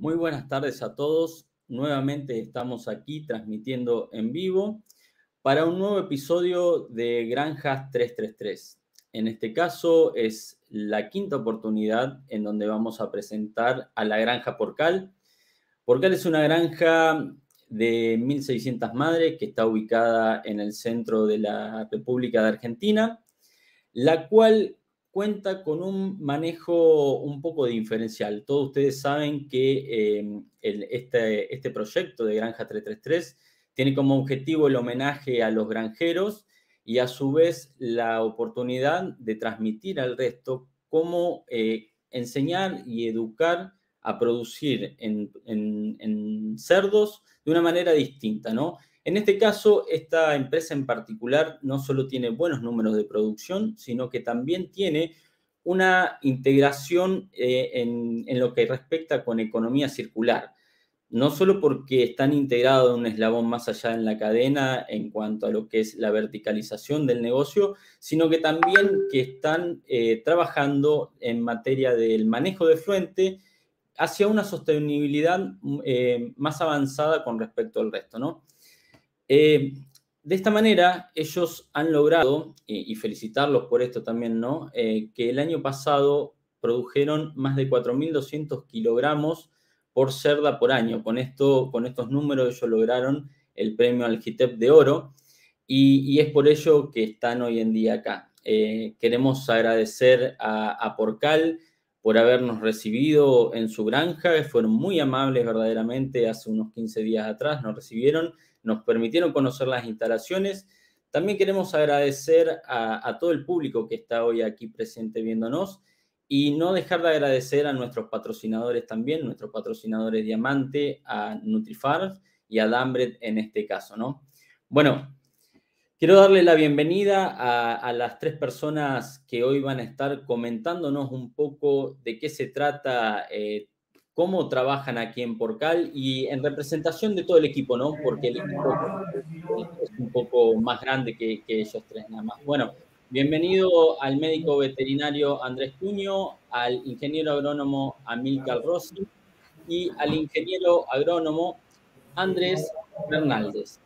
Muy buenas tardes a todos. Nuevamente estamos aquí transmitiendo en vivo para un nuevo episodio de Granjas 333. En este caso es la quinta oportunidad en donde vamos a presentar a la granja Porcal. Porcal es una granja de 1.600 madres que está ubicada en el centro de la República de Argentina, la cual cuenta con un manejo un poco diferencial. Todos ustedes saben que eh, este, este proyecto de Granja 333 tiene como objetivo el homenaje a los granjeros y a su vez la oportunidad de transmitir al resto cómo eh, enseñar y educar a producir en, cerdos de una manera distinta, ¿no? En este caso, esta empresa en particular no solo tiene buenos números de producción, sino que también tiene una integración eh, en, lo que respecta con economía circular. No solo porque están integrados un eslabón más allá en la cadena en cuanto a lo que es la verticalización del negocio, sino que también que están eh, trabajando en materia del manejo de fluente hacia una sostenibilidad eh, más avanzada con respecto al resto, ¿no? Eh, de esta manera, ellos han logrado, y, felicitarlos por esto también, ¿no? Eh, que el año pasado produjeron más de 4.200 kilogramos por cerda por año. Con, esto, con estos números ellos lograron el premio al GITEP de oro y, es por ello que están hoy en día acá. queremos agradecer a, a Porcal, por habernos recibido en su granja. Fueron muy amables verdaderamente. Hace unos 15 días atrás nos recibieron, nos permitieron conocer las instalaciones. También queremos agradecer a, todo el público que está hoy aquí presente viéndonos y no dejar de agradecer a nuestros patrocinadores también, nuestros patrocinadores Diamante, a Nutrifarm y a Dambret en este caso, ¿no? Bueno, Quiero darle la bienvenida a, las tres personas que hoy van a estar comentándonos un poco de qué se trata, eh, cómo trabajan aquí en Porcal y en representación de todo el equipo, ¿no? Porque el equipo es un poco más grande que, ellos tres nada más. Bueno, bienvenido al médico veterinario Andrés Cuño, al ingeniero agrónomo Amilcar Rossi y al ingeniero agrónomo Andrés Fernández.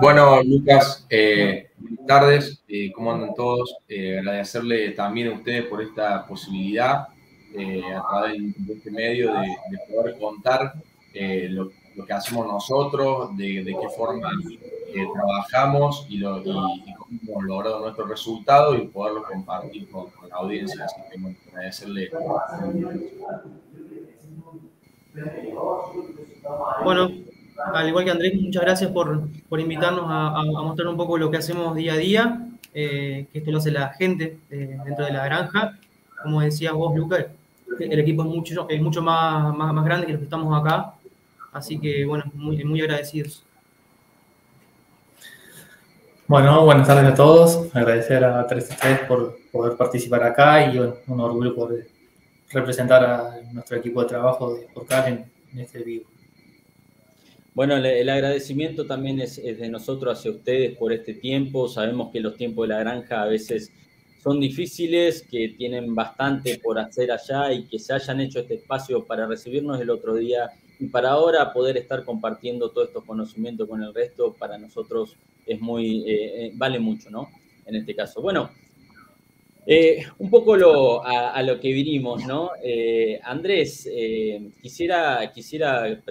Bueno, Lucas, eh, buenas tardes, eh, ¿cómo andan todos? Eh, agradecerle también a ustedes por esta posibilidad a través de este medio de, poder contar lo, que hacemos nosotros, de, qué forma trabajamos y, cómo hemos logrado nuestros resultados y poderlo compartir con, la audiencia. Así que bueno, agradecerle. Bueno, al igual que Andrés, muchas gracias por, por invitarnos a, mostrar un poco lo que hacemos día a día, eh, que esto lo hace la gente eh, dentro de la granja. Como decías vos, Lucas, el equipo es mucho, es mucho más, más, más, grande que los que estamos acá, así que bueno, muy, muy agradecidos. Bueno, buenas tardes a todos. Agradecer a 3 por poder participar acá y bueno, un orgullo poder representar a nuestro equipo de trabajo de Portal en, en este vivo. Bueno, el, agradecimiento también es, de nosotros hacia ustedes por este tiempo. Sabemos que los tiempos de la granja a veces son difíciles, que tienen bastante por hacer allá y que se hayan hecho este espacio para recibirnos el otro día y para ahora poder estar compartiendo todos estos conocimientos con el resto, para nosotros es muy, eh, eh, vale mucho, ¿no? En este caso. Bueno, eh, un poco lo, a, lo que vinimos, ¿no? Andrés, quisiera, quisiera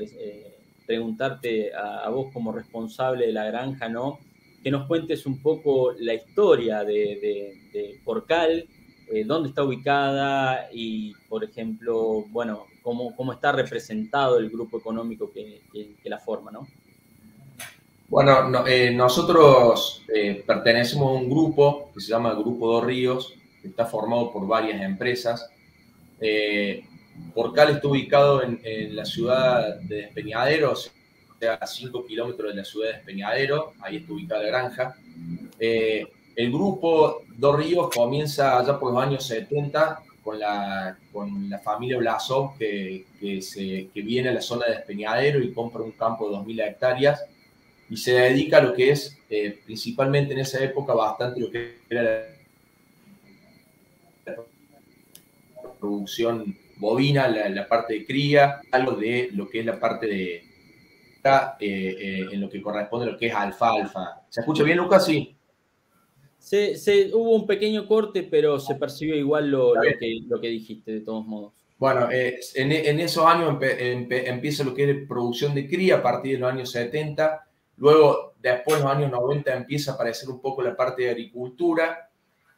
preguntarte a, vos como responsable de la granja, ¿no? Que nos cuentes un poco la historia de, Porcal, eh, dónde está ubicada y, por ejemplo, bueno, cómo, cómo está representado el grupo económico que, la forma, ¿no? Bueno, eh, nosotros eh, pertenecemos a un grupo que se llama Grupo Dos Ríos, que está formado por varias empresas. Porcal está ubicado en, la ciudad de Despeñadero, o sea, a 5 kilómetros de la ciudad de Despeñadero, ahí está ubicada la granja. Eh, el grupo Dos Ríos comienza allá por los años 70 con la, con la familia Blasov que, que, viene a la zona de Despeñadero y compra un campo de 2.000 hectáreas y se dedica a lo que es, eh, principalmente en esa época, bastante lo que era la producción bovina, la, parte de cría, algo de lo que es la parte de, eh, en lo que corresponde a lo que es alfalfa. ¿Se escucha bien, Lucas? Sí. Se, hubo un pequeño corte, pero se percibió igual lo, que, lo que dijiste, de todos modos. Bueno, en, esos años empieza lo que es producción de cría a partir de los años 70 Luego, después, en los años 90, empieza a aparecer un poco la parte de agricultura.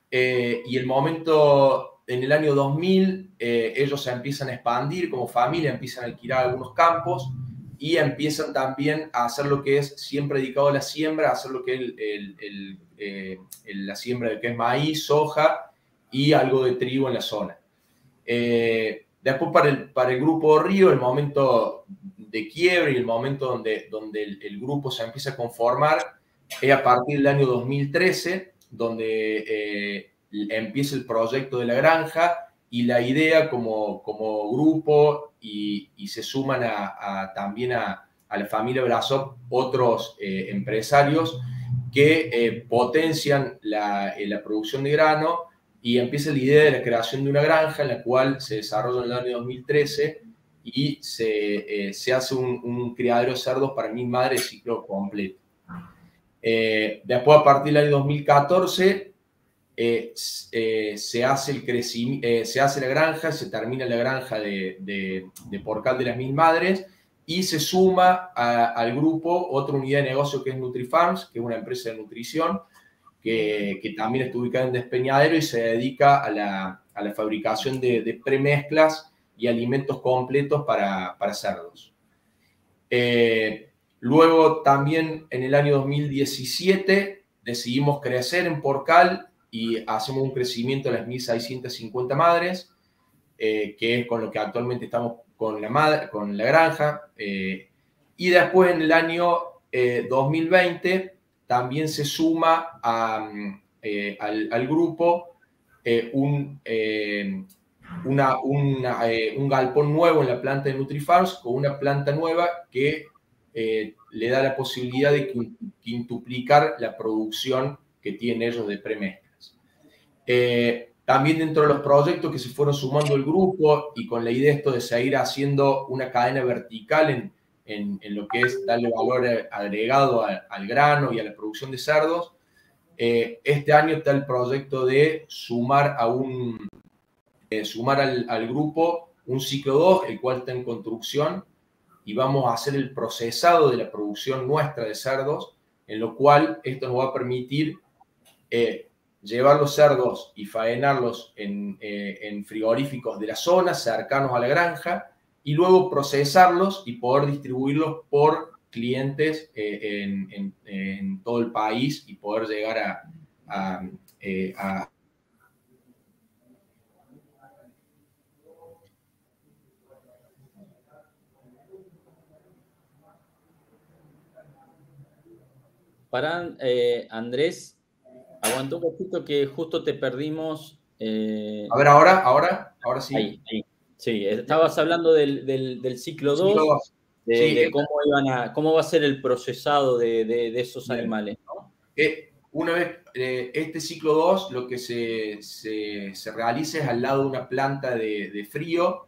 Eh, y el momento, en el año 2000, eh, ellos se empiezan a expandir como familia, empiezan a alquilar algunos campos y empiezan también a hacer lo que es siempre dedicado a la siembra, a hacer lo que es eh, la siembra de que es maíz, soja y algo de trigo en la zona. después para el, para el grupo Río, el momento de quiebre y el momento donde, donde el, grupo se empieza a conformar es a partir del año 2013, donde eh, empieza el proyecto de la granja y la idea como, como grupo y, se suman a, también a, la familia Brasov otros eh, empresarios que eh, potencian la, la, producción de grano y empieza la idea de la creación de una granja en la cual se desarrolla en el año 2013 y se, eh, se hace un, criadero de cerdos para mi madre ciclo completo. Eh, después, a partir del año 2014, eh, se, hace el crecimiento, se hace la granja, se termina la granja de, de, Porcal de las Mil Madres y se suma al grupo otra unidad de negocio que es NutriFarms, que es una empresa de nutrición que, que también está ubicada en Despeñadero y se dedica a la, a la fabricación de, de premezclas y alimentos completos para, para cerdos. Eh, luego también en el año 2017 decidimos crecer en Porcal y hacemos un crecimiento de las 1.650 madres, eh, que es con lo que actualmente estamos con la, madre, con la granja. Eh, y después en el año 2020 también se suma al, grupo un, eh, un galpón nuevo en la planta de Nutrifarms con una planta nueva que eh, le da la posibilidad de quintuplicar la producción que tienen ellos de premezclas. Eh, también dentro de los proyectos que se fueron sumando el grupo y con la idea esto de seguir haciendo una cadena vertical en, en, lo que es darle valor agregado al grano y a la producción de cerdos, este año está el proyecto de sumar a un, eh, sumar al, grupo un ciclo 2, el cual está en construcción, y vamos a hacer el procesado de la producción nuestra de cerdos, en lo cual esto nos va a permitir eh, llevar los cerdos y faenarlos en, eh, en, frigoríficos de la zona, cercanos a la granja, y luego procesarlos y poder distribuirlos por clientes en, en, todo el país y poder llegar a, a Para eh, Andrés, aguantó un poquito que justo te perdimos. Eh, a ver, ahora, ahora, ahora sí. Sí, estabas hablando del, ciclo 2, de, cómo, cómo va a ser el procesado de, esos animales. Eh, una vez, este ciclo 2 lo que se, se, realiza es al lado de una planta de, frío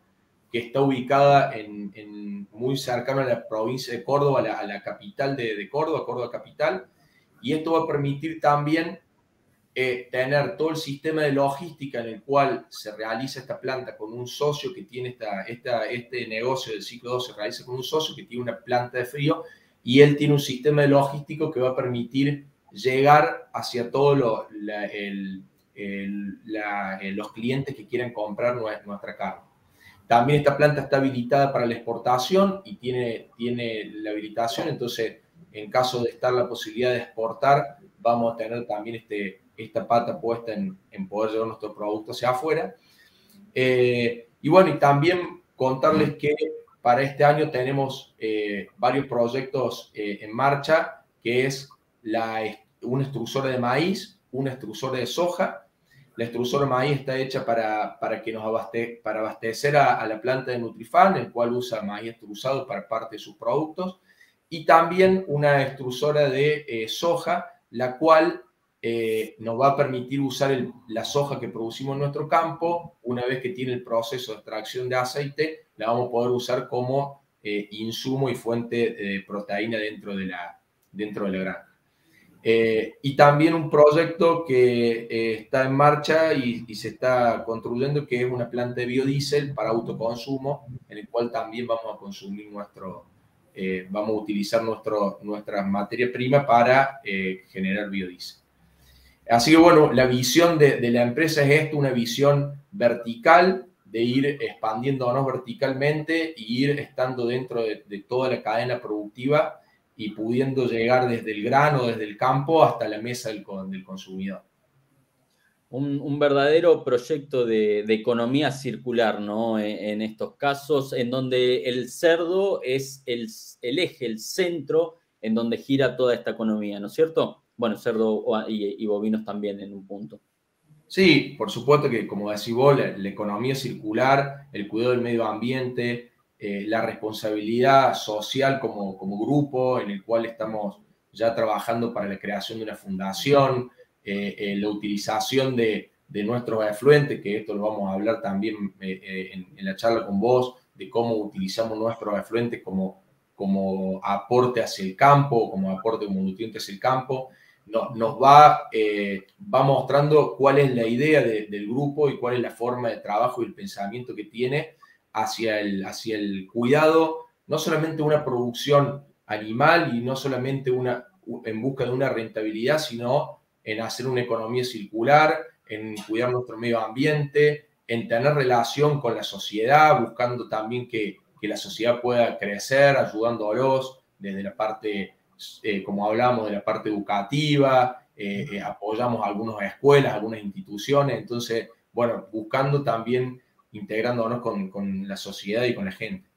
que está ubicada en, muy cercano a la provincia de Córdoba, a la, capital de, Córdoba, Córdoba capital, y esto va a permitir también eh, tener todo el sistema de logística en el cual se realiza esta planta con un socio que tiene esta, este negocio del ciclo 2, se realiza con un socio que tiene una planta de frío y él tiene un sistema de logístico que va a permitir llegar hacia todos eh, los clientes que quieran comprar nuestra carne. También esta planta está habilitada para la exportación y tiene, tiene la habilitación, entonces en caso de estar la posibilidad de exportar, vamos a tener también este, esta pata puesta en, poder llevar nuestro producto hacia afuera. Eh, y bueno, y también contarles que para este año tenemos eh, varios proyectos eh, en marcha, que es la, una extrusora de maíz, una extrusora de soja la extrusora maíz está hecha para, para que nos abaste, para abastecer a, la planta de Nutrifan, el cual usa maíz extrusado para parte de sus productos, y también una extrusora de eh, soja, la cual eh, nos va a permitir usar la soja que producimos en nuestro campo. Una vez que tiene el proceso de extracción de aceite, la vamos a poder usar como eh, insumo y fuente de proteína dentro de la, dentro de la granja. Eh, y también un proyecto que está en marcha y, y, se está construyendo, que es una planta de biodiesel para autoconsumo, en el cual también vamos a consumir nuestro, vamos a utilizar nuestro, nuestra materia prima para generar biodiesel. Así que bueno, la visión de, la empresa es esto, una visión vertical, de ir expandiéndonos verticalmente y ir estando dentro de, toda la cadena productiva y pudiendo llegar desde el grano, desde el campo hasta la mesa del, consumidor. Un, verdadero proyecto de, economía circular, ¿no? E, en, estos casos, en donde el cerdo es el, el eje, el centro en donde gira toda esta economía, ¿no es cierto? Bueno, cerdo y, bovinos también en un punto. Sí, por supuesto que, como decís vos, la, economía circular, el cuidado del medio ambiente, eh, la responsabilidad social como, como, grupo en el cual estamos ya trabajando para la creación de una fundación, eh, eh, la utilización de, de, nuestros afluentes, que esto lo vamos a hablar también en, la charla con vos, de cómo utilizamos nuestros afluentes como, como aporte hacia el campo, como aporte como nutriente hacia el campo, nos va, eh, va mostrando cuál es la idea del grupo y cuál es la forma de trabajo y el pensamiento que tiene hacia el, hacia el cuidado, no solamente una producción animal y no solamente una, en busca de una rentabilidad, sino en hacer una economía circular, en cuidar nuestro medio ambiente, en tener relación con la sociedad, buscando también que, que la sociedad pueda crecer, ayudándolos desde la parte eh, como hablamos de la parte educativa, eh, eh, apoyamos algunas escuelas, algunas instituciones, entonces, bueno, buscando también integrándonos con, con, la sociedad y con la gente.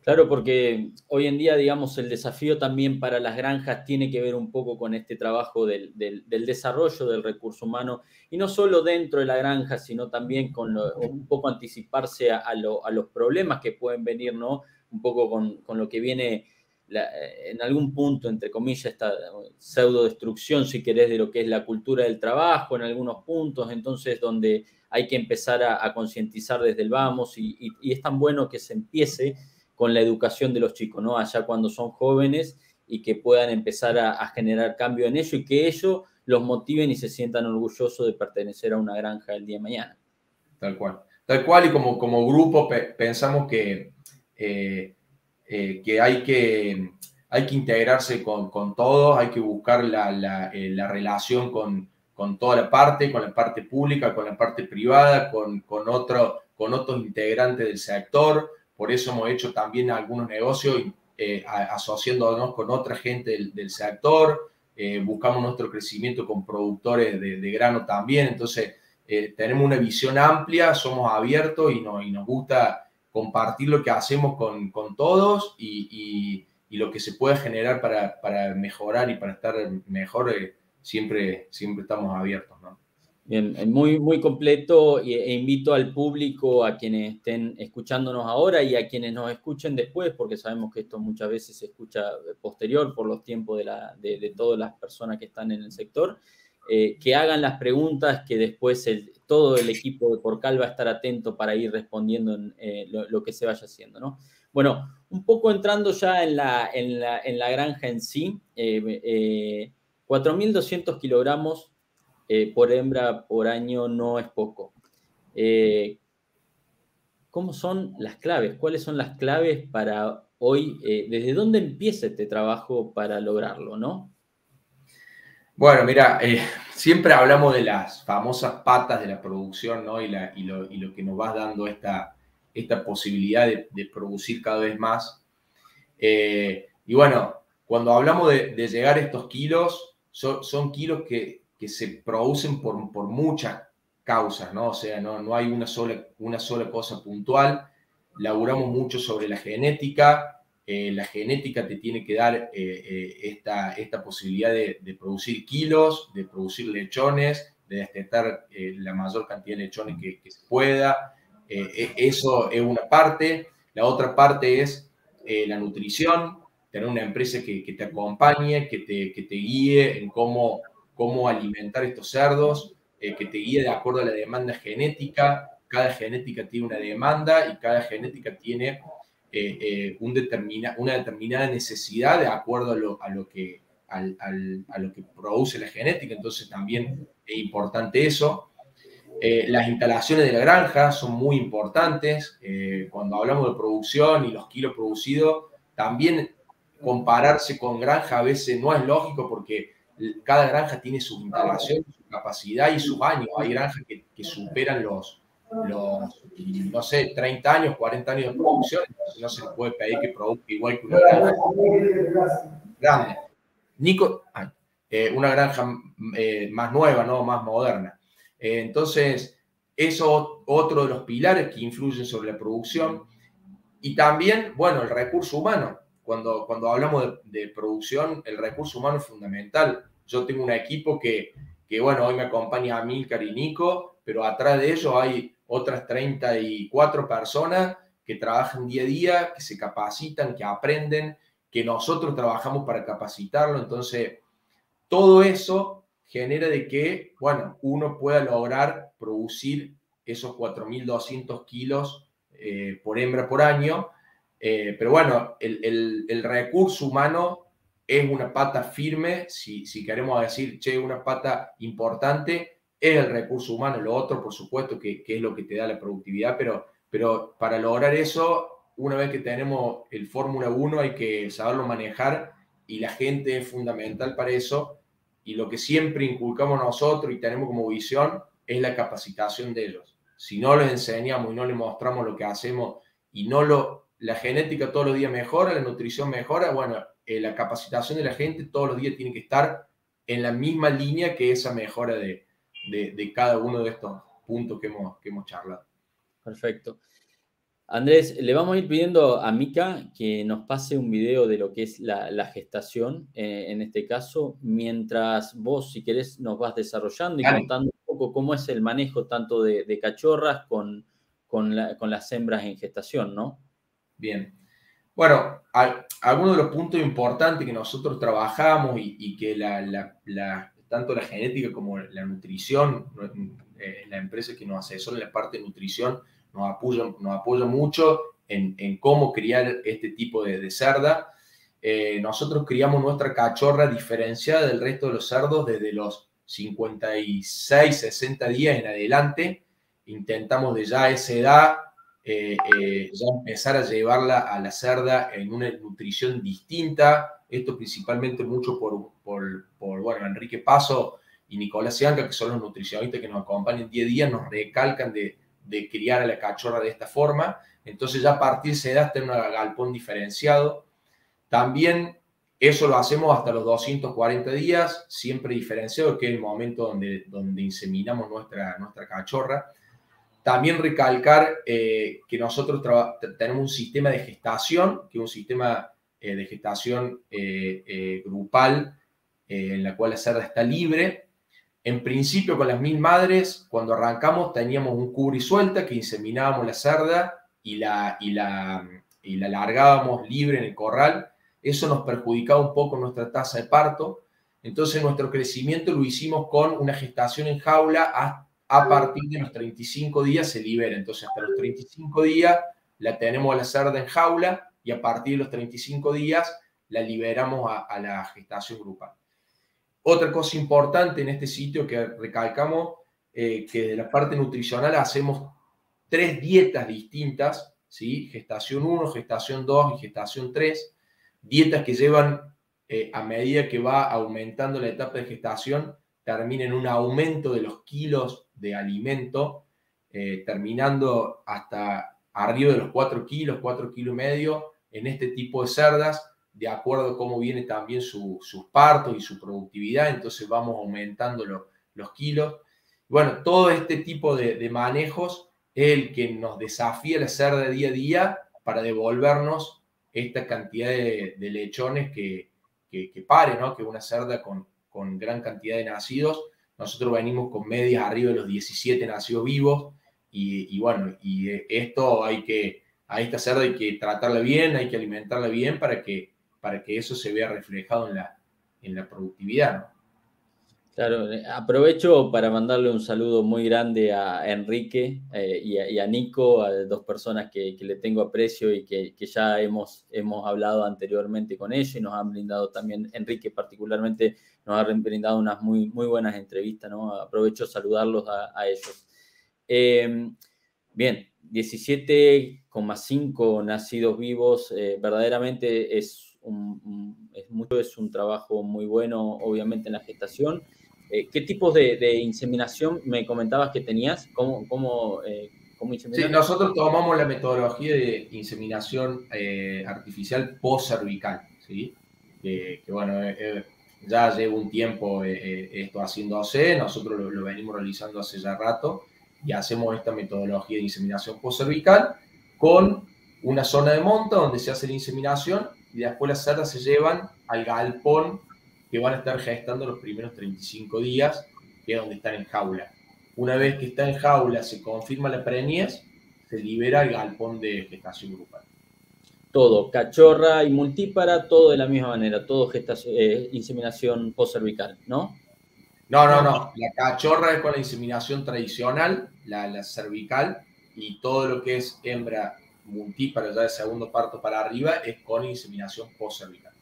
Claro, porque hoy en día, digamos, el desafío también para las granjas tiene que ver un poco con este trabajo del, del, desarrollo del recurso humano, y no solo dentro de la granja, sino también con un poco anticiparse a, a, lo, a, los problemas que pueden venir, ¿no? Un poco con, con lo que viene en algún punto, entre comillas, esta pseudo destrucción, si querés, de lo que es la cultura del trabajo en algunos puntos, entonces donde hay que empezar a, concientizar desde el vamos y, es tan bueno que se empiece con la educación de los chicos, ¿no? Allá cuando son jóvenes y que puedan empezar a, generar cambio en ello y que ello los motiven y se sientan orgullosos de pertenecer a una granja el día de mañana. Tal cual. Tal cual y como, como grupo pensamos que... Eh, eh, que, hay que hay que integrarse con, con todos, hay que buscar la, la, eh, la relación con, con, toda la parte, con la parte pública, con la parte privada, con, con, otro, con otros integrantes del sector. Por eso hemos hecho también algunos negocios eh, asociándonos con otra gente del, del sector. buscamos nuestro crecimiento con productores de, de grano también. Entonces, tenemos una visión amplia, somos abiertos y, no, y nos gusta compartir lo que hacemos con, con todos y, y, lo que se puede generar para, para mejorar y para estar mejor, eh, siempre, siempre estamos abiertos. ¿no? Bien, muy, muy completo e invito al público, a quienes estén escuchándonos ahora y a quienes nos escuchen después, porque sabemos que esto muchas veces se escucha posterior por los tiempos de, la, de todas las personas que están en el sector, eh, que hagan las preguntas, que después todo el equipo de Porcal va a estar atento para ir respondiendo en eh, lo, que se vaya haciendo, ¿no? Bueno, un poco entrando ya en la, en la, en la granja en sí, 4.200 eh, kilogramos por hembra por año no es poco. ¿Cómo son las claves? ¿Cuáles son las claves para hoy? ¿Desde dónde empieza este trabajo para lograrlo, no? Bueno, mira, eh, siempre hablamos de las famosas patas de la producción, ¿no? Y, lo, que nos va dando esta, esta posibilidad de, producir cada vez más. Eh, y bueno, cuando hablamos de, llegar a estos kilos, son, kilos que, se producen por, muchas causas, ¿no? O sea, no, no hay una sola, una sola cosa puntual. Laburamos mucho sobre la genética, eh, la genética te tiene que dar eh, eh, esta, esta, posibilidad de, producir kilos, de producir lechones, de destetar la mayor cantidad de lechones que, se pueda. E, eso es una parte. La otra parte es la nutrición, tener una empresa que, te acompañe, que te, que te, guíe en cómo, cómo alimentar estos cerdos, que te guíe de acuerdo a la demanda genética. Cada genética tiene una demanda y cada genética tiene eh, eh, una determinada necesidad de acuerdo a lo, que, produce la genética. Entonces también es importante eso. las instalaciones de la granja son muy importantes. cuando hablamos de producción y los kilos producidos, también compararse con granja a veces no es lógico porque cada granja tiene su instalación, su capacidad y sus años. Hay granjas que, superan los, los, no sé, 30 años, 40 años de producción, entonces no se le puede pedir que produzca igual que una granja grande. Nico, eh, una granja eh, más nueva, ¿no? más moderna. Eh, entonces, eso otro de los pilares que influyen sobre la producción. Y también, bueno, el recurso humano cuando, cuando hablamos de, producción, el recurso humano es fundamental. Yo tengo un equipo que, que, bueno, hoy me acompaña a Milcar y Nico, pero atrás de ellos hay otras 34 personas que trabajan día a día, que se capacitan, que aprenden, que nosotros trabajamos para capacitarlo. Entonces, todo eso genera de que, bueno, uno pueda lograr producir esos 4.200 kilos eh, por hembra por año eh, pero bueno, el, recurso humano es una pata firme, si, si, queremos decir, che, una pata importante, es el recurso humano. Lo otro, por supuesto, que, es lo que te da la productividad, pero, pero para lograr eso, una vez que tenemos el Fórmula 1, hay que saberlo manejar y la gente es fundamental para eso. Y lo que siempre inculcamos nosotros y tenemos como visión es la capacitación de ellos. Si no les enseñamos y no les mostramos lo que hacemos y no lo la genética todos los días mejora, la nutrición mejora, bueno, eh, la capacitación de la gente todos los días tiene que estar en la misma línea que esa mejora de, cada uno de estos puntos que hemos, que hemos charlado. Perfecto. Andrés, le vamos a ir pidiendo a Mica que nos pase un video de lo que es la, gestación, eh, en este caso, mientras vos, si querés, nos vas desarrollando y contando un poco cómo es el manejo tanto de, cachorras con, con, con, las hembras en gestación, ¿no? Bien. Bueno, algunos de los puntos importantes que nosotros trabajamos y, que tanto la genética como la nutrición, eh, la empresa que nos asesora en la parte de nutrición, nos apoya, nos apoya mucho en, cómo criar este tipo de, cerda. Eh, nosotros criamos nuestra cachorra diferenciada del resto de los cerdos desde los 56, 60 días en adelante. Intentamos de ya esa edad eh, eh, ya empezar a llevarla a la cerda en una nutrición distinta. Esto principalmente mucho por, por, bueno, Enrique Paso y Nicolás Cianca, que son los nutricionistas que nos acompañan día a día, nos recalcan de, de criar a la cachorra de esta forma. Entonces ya a partir de esa edad en un galpón diferenciado. También eso lo hacemos hasta los 240 días, siempre diferenciado, que es el momento donde, donde inseminamos nuestra, nuestra cachorra. También recalcar eh, que nosotros tenemos un sistema de gestación, que es un sistema eh, de gestación eh, grupal en la cual la cerda está libre. En principio, con las mil madres, cuando arrancamos teníamos un cubri suelta que inseminábamos la cerda y la, y la, y la largábamos libre en el corral. Eso nos perjudicaba un poco nuestra tasa de parto. Entonces, nuestro crecimiento lo hicimos con una gestación en jaula hasta a partir de los 35 días se libera. Entonces, hasta los 35 días la tenemos a la cerda en jaula y a partir de los 35 días la liberamos a, la gestación grupal. Otra cosa importante en este sitio que recalcamos, eh, que de la parte nutricional hacemos tres dietas distintas, ¿sí? gestación 1, gestación 2 y gestación 3, dietas que llevan eh, a medida que va aumentando la etapa de gestación, termina en un aumento de los kilos de alimento, eh, terminando hasta arriba de los 4 kilos, 4 kilos y medio en este tipo de cerdas, de acuerdo a cómo viene también sus partos y su productividad, entonces vamos aumentando los kilos. Bueno, todo este tipo de, manejos es el que nos desafía la cerda día a día para devolvernos esta cantidad de, lechones que, que, que pare, ¿no? Que una cerda con, con gran cantidad de nacidos. Nosotros venimos con medias arriba de los 17 nacidos vivos y, bueno, y esto hay que, a esta cerda hay que tratarla bien, hay que alimentarla bien para que, para que eso se vea reflejado en la, en la productividad. Claro, eh, aprovecho para mandarle un saludo muy grande a Enrique eh, y, a, Nico, a dos personas que, le tengo aprecio y que, ya hemos, hemos hablado anteriormente con ellos y nos han brindado también, Enrique particularmente, nos ha brindado unas muy, muy buenas entrevistas, ¿no? Aprovecho saludarlos a, ellos. Em, bien, 17,5 nacidos vivos, eh, verdaderamente es, un, es mucho, es un trabajo muy bueno, obviamente, en la gestación eh, ¿Qué tipos de, inseminación me comentabas que tenías? ¿Cómo, cómo, eh, Sí, nosotros tomamos la metodología de inseminación eh, artificial post-cervical, ¿sí? que bueno, ya llevo un tiempo esto haciéndose, nosotros lo, venimos realizando hace ya rato y hacemos esta metodología de inseminación post-cervical con una zona de monta donde se hace la inseminación y después las cerdas se llevan al galpón que van a estar gestando los primeros 35 días, que es donde están en jaula. Una vez que está en jaula, se confirma la preñez, se libera el galpón de gestación grupal. Todo, cachorra y multípara, todo de la misma manera, todo gestación, eh, inseminación post-cervical, ¿no? No, no, no. La cachorra es con la inseminación tradicional, la, la cervical, y todo lo que es hembra multípara, ya de segundo parto para arriba, es con inseminación post-cervical.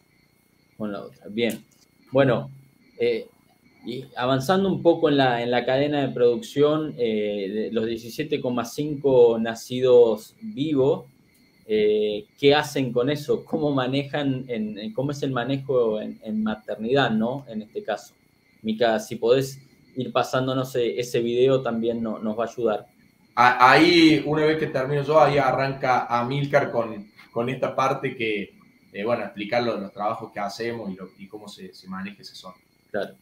Con la otra. Bien. Bueno, eh, y avanzando un poco en la, en la cadena de producción, eh, los 17,5 nacidos vivos, eh, ¿qué hacen con eso? ¿Cómo manejan, en, cómo es el manejo en, maternidad, ¿no? En este caso. Mica, si podés ir pasándonos ese video también nos va a ayudar. Ahí, una vez que termino yo, ahí arranca Amilcar con, con esta parte que, eh, bueno, explicar los, trabajos que hacemos y, cómo se, maneja ese son. Claro,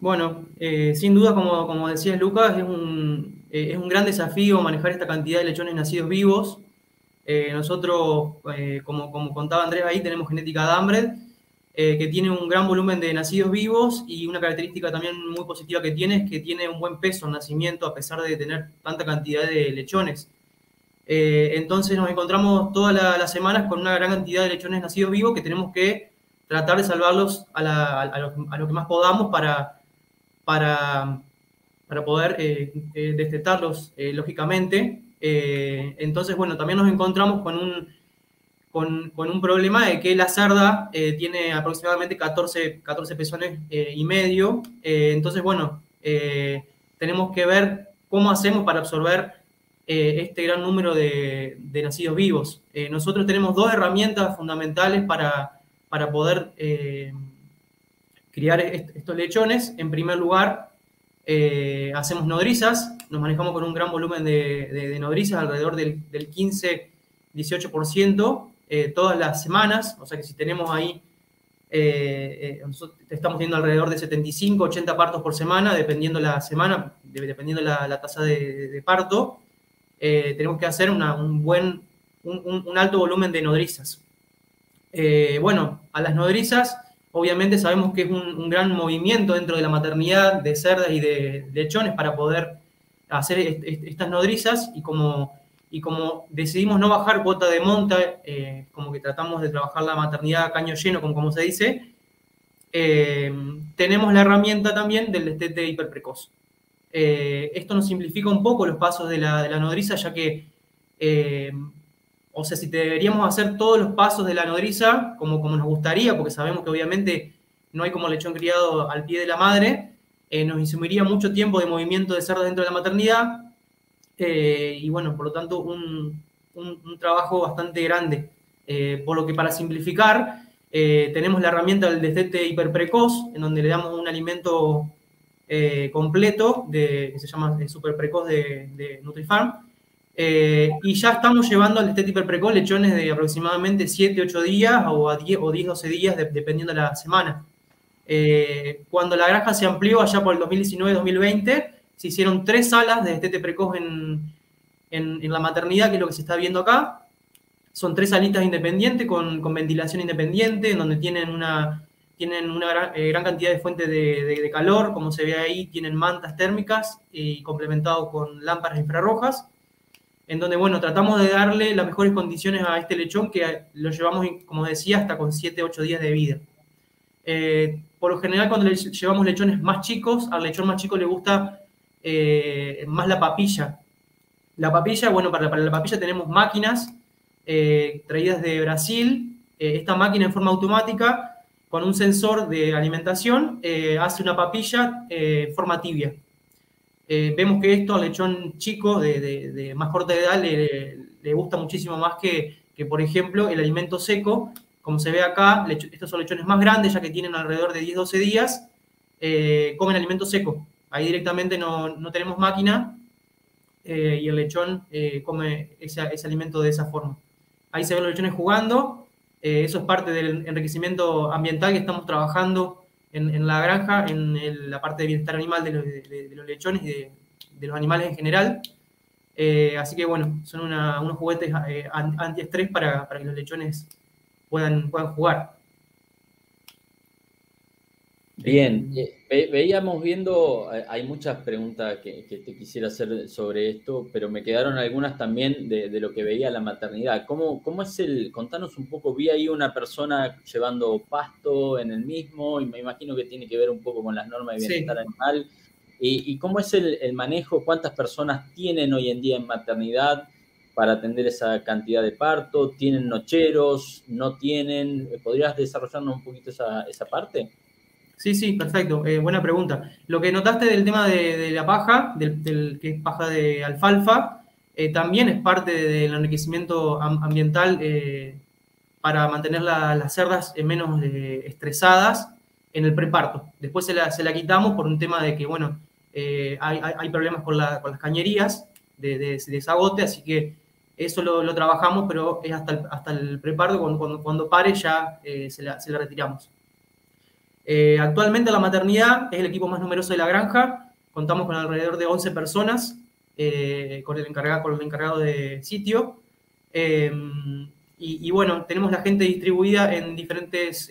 Bueno, eh, sin duda, como, como decías Lucas, es un, eh, es un gran desafío manejar esta cantidad de lechones nacidos vivos. nosotros, como, como contaba Andrés ahí, tenemos genética Dambred, que tiene un gran volumen de nacidos vivos y una característica también muy positiva que tiene es que tiene un buen peso en nacimiento a pesar de tener tanta cantidad de lechones. Eh, entonces nos encontramos todas las semanas con una gran cantidad de lechones nacidos vivos que tenemos que tratar de salvarlos a, lo, que más podamos para, para, poder eh, eh destetarlos eh, lógicamente. entonces, bueno, también nos encontramos con un, con, un problema de que la cerda tiene aproximadamente 14, 14 pezones y medio. entonces, bueno, tenemos que ver cómo hacemos para absorber eh, este gran número de, nacidos vivos. Eh, nosotros tenemos dos herramientas fundamentales para, para poder eh, criar estos lechones. En primer lugar, hacemos nodrizas, nos manejamos con un gran volumen de, nodrizas, alrededor del, 15-18% todas las semanas, o sea que si tenemos ahí estamos teniendo alrededor de 75, 80 partos por semana, dependiendo la semana, dependiendo la, la tasa de, parto. Eh, tenemos que hacer un buen, un, alto volumen de nodrizas. Eh, bueno, a las nodrizas, obviamente sabemos que es un, gran movimiento dentro de la maternidad de cerdas y de, lechones para poder hacer estas nodrizas y como, y como decidimos no bajar cuota de monta, eh, como que tratamos de trabajar la maternidad a caño lleno, como, como se dice, tenemos la herramienta también del destete hiperprecoz. Eh, esto nos simplifica un poco los pasos de la, nodriza, ya que, eh, o sea, si deberíamos hacer todos los pasos de la nodriza como, como nos gustaría, porque sabemos que obviamente no hay como lechón criado al pie de la madre, eh, nos insumiría mucho tiempo de movimiento de cerdo dentro de la maternidad, y bueno, por lo tanto, un, trabajo bastante grande. por lo que para simplificar, tenemos la herramienta del destete hiperprecoz, en donde le damos un alimento eh, completo de, que se llama Super Precoz de, de Nutrifarm. Eh, y ya estamos llevando al estético precoz lechones de aproximadamente 7, 8 días o, a 10, o 10, 12 días, dependiendo de la semana. Eh, cuando la granja se amplió allá por el 2019-2020, se hicieron tres salas de estete precoz en, en, en, la maternidad, que es lo que se está viendo acá. Son tres salitas independientes con, con ventilación independiente, en donde tienen una, tienen una eh, gran, cantidad de fuentes de, calor, como se ve ahí, tienen mantas térmicas y complementado con lámparas infrarrojas, en donde, bueno, tratamos de darle las mejores condiciones a este lechón que lo llevamos, como decía, hasta con 7, 8 días de vida. Eh, por lo general, cuando le llevamos lechones más chicos, al lechón más chico le gusta eh, más la papilla. La papilla, bueno, para, para la papilla tenemos máquinas eh, traídas de Brasil. esta máquina en forma automática, con un sensor de alimentación, hace una papilla en forma tibia. vemos que esto al lechón chico de, más corta edad le, gusta muchísimo más que, que, por ejemplo, el alimento seco, como se ve acá, estos son lechones más grandes, ya que tienen alrededor de 10-12 días, eh, comen alimento seco. Ahí directamente no, tenemos máquina eh, y el lechón eh, come ese, alimento de esa forma. Ahí se ven los lechones jugando. Eso es parte del enriquecimiento ambiental que estamos trabajando en, la granja, en la parte de bienestar animal de los, lechones y de, los animales en general. así que bueno, son unos juguetes antiestrés para, para que los lechones puedan, jugar. Bien, eh, veíamos viendo, eh, hay muchas preguntas que, te quisiera hacer sobre esto, pero me quedaron algunas también de, lo que veía la maternidad. ¿Cómo, ¿Cómo, es el, contanos un poco, vi ahí una persona llevando pasto en el mismo y me imagino que tiene que ver un poco con las normas de bienestar animal. Y, cómo es el, el, manejo? ¿Cuántas personas tienen hoy en día en maternidad? para atender esa cantidad de parto? ¿Tienen nocheros? ¿No tienen? ¿Podrías desarrollarnos un poquito esa, esa parte? Sí, sí, perfecto. Eh, buena pregunta. Lo que notaste del tema de, la paja, del, que es paja de alfalfa, eh, también es parte del enriquecimiento ambiental eh, para mantener las cerdas menos estresadas en el preparto. Después se la, se quitamos por un tema de que, bueno, hay, hay, problemas con, las cañerías de, de, así que eso lo, trabajamos, pero es hasta el, hasta el preparto, cuando, cuando, pare ya se, la, retiramos. Eh, actualmente la maternidad es el equipo más numeroso de la granja, contamos con alrededor de 11 personas, eh, con, el encargado, con el encargado de sitio, y, bueno, tenemos la gente distribuida en diferentes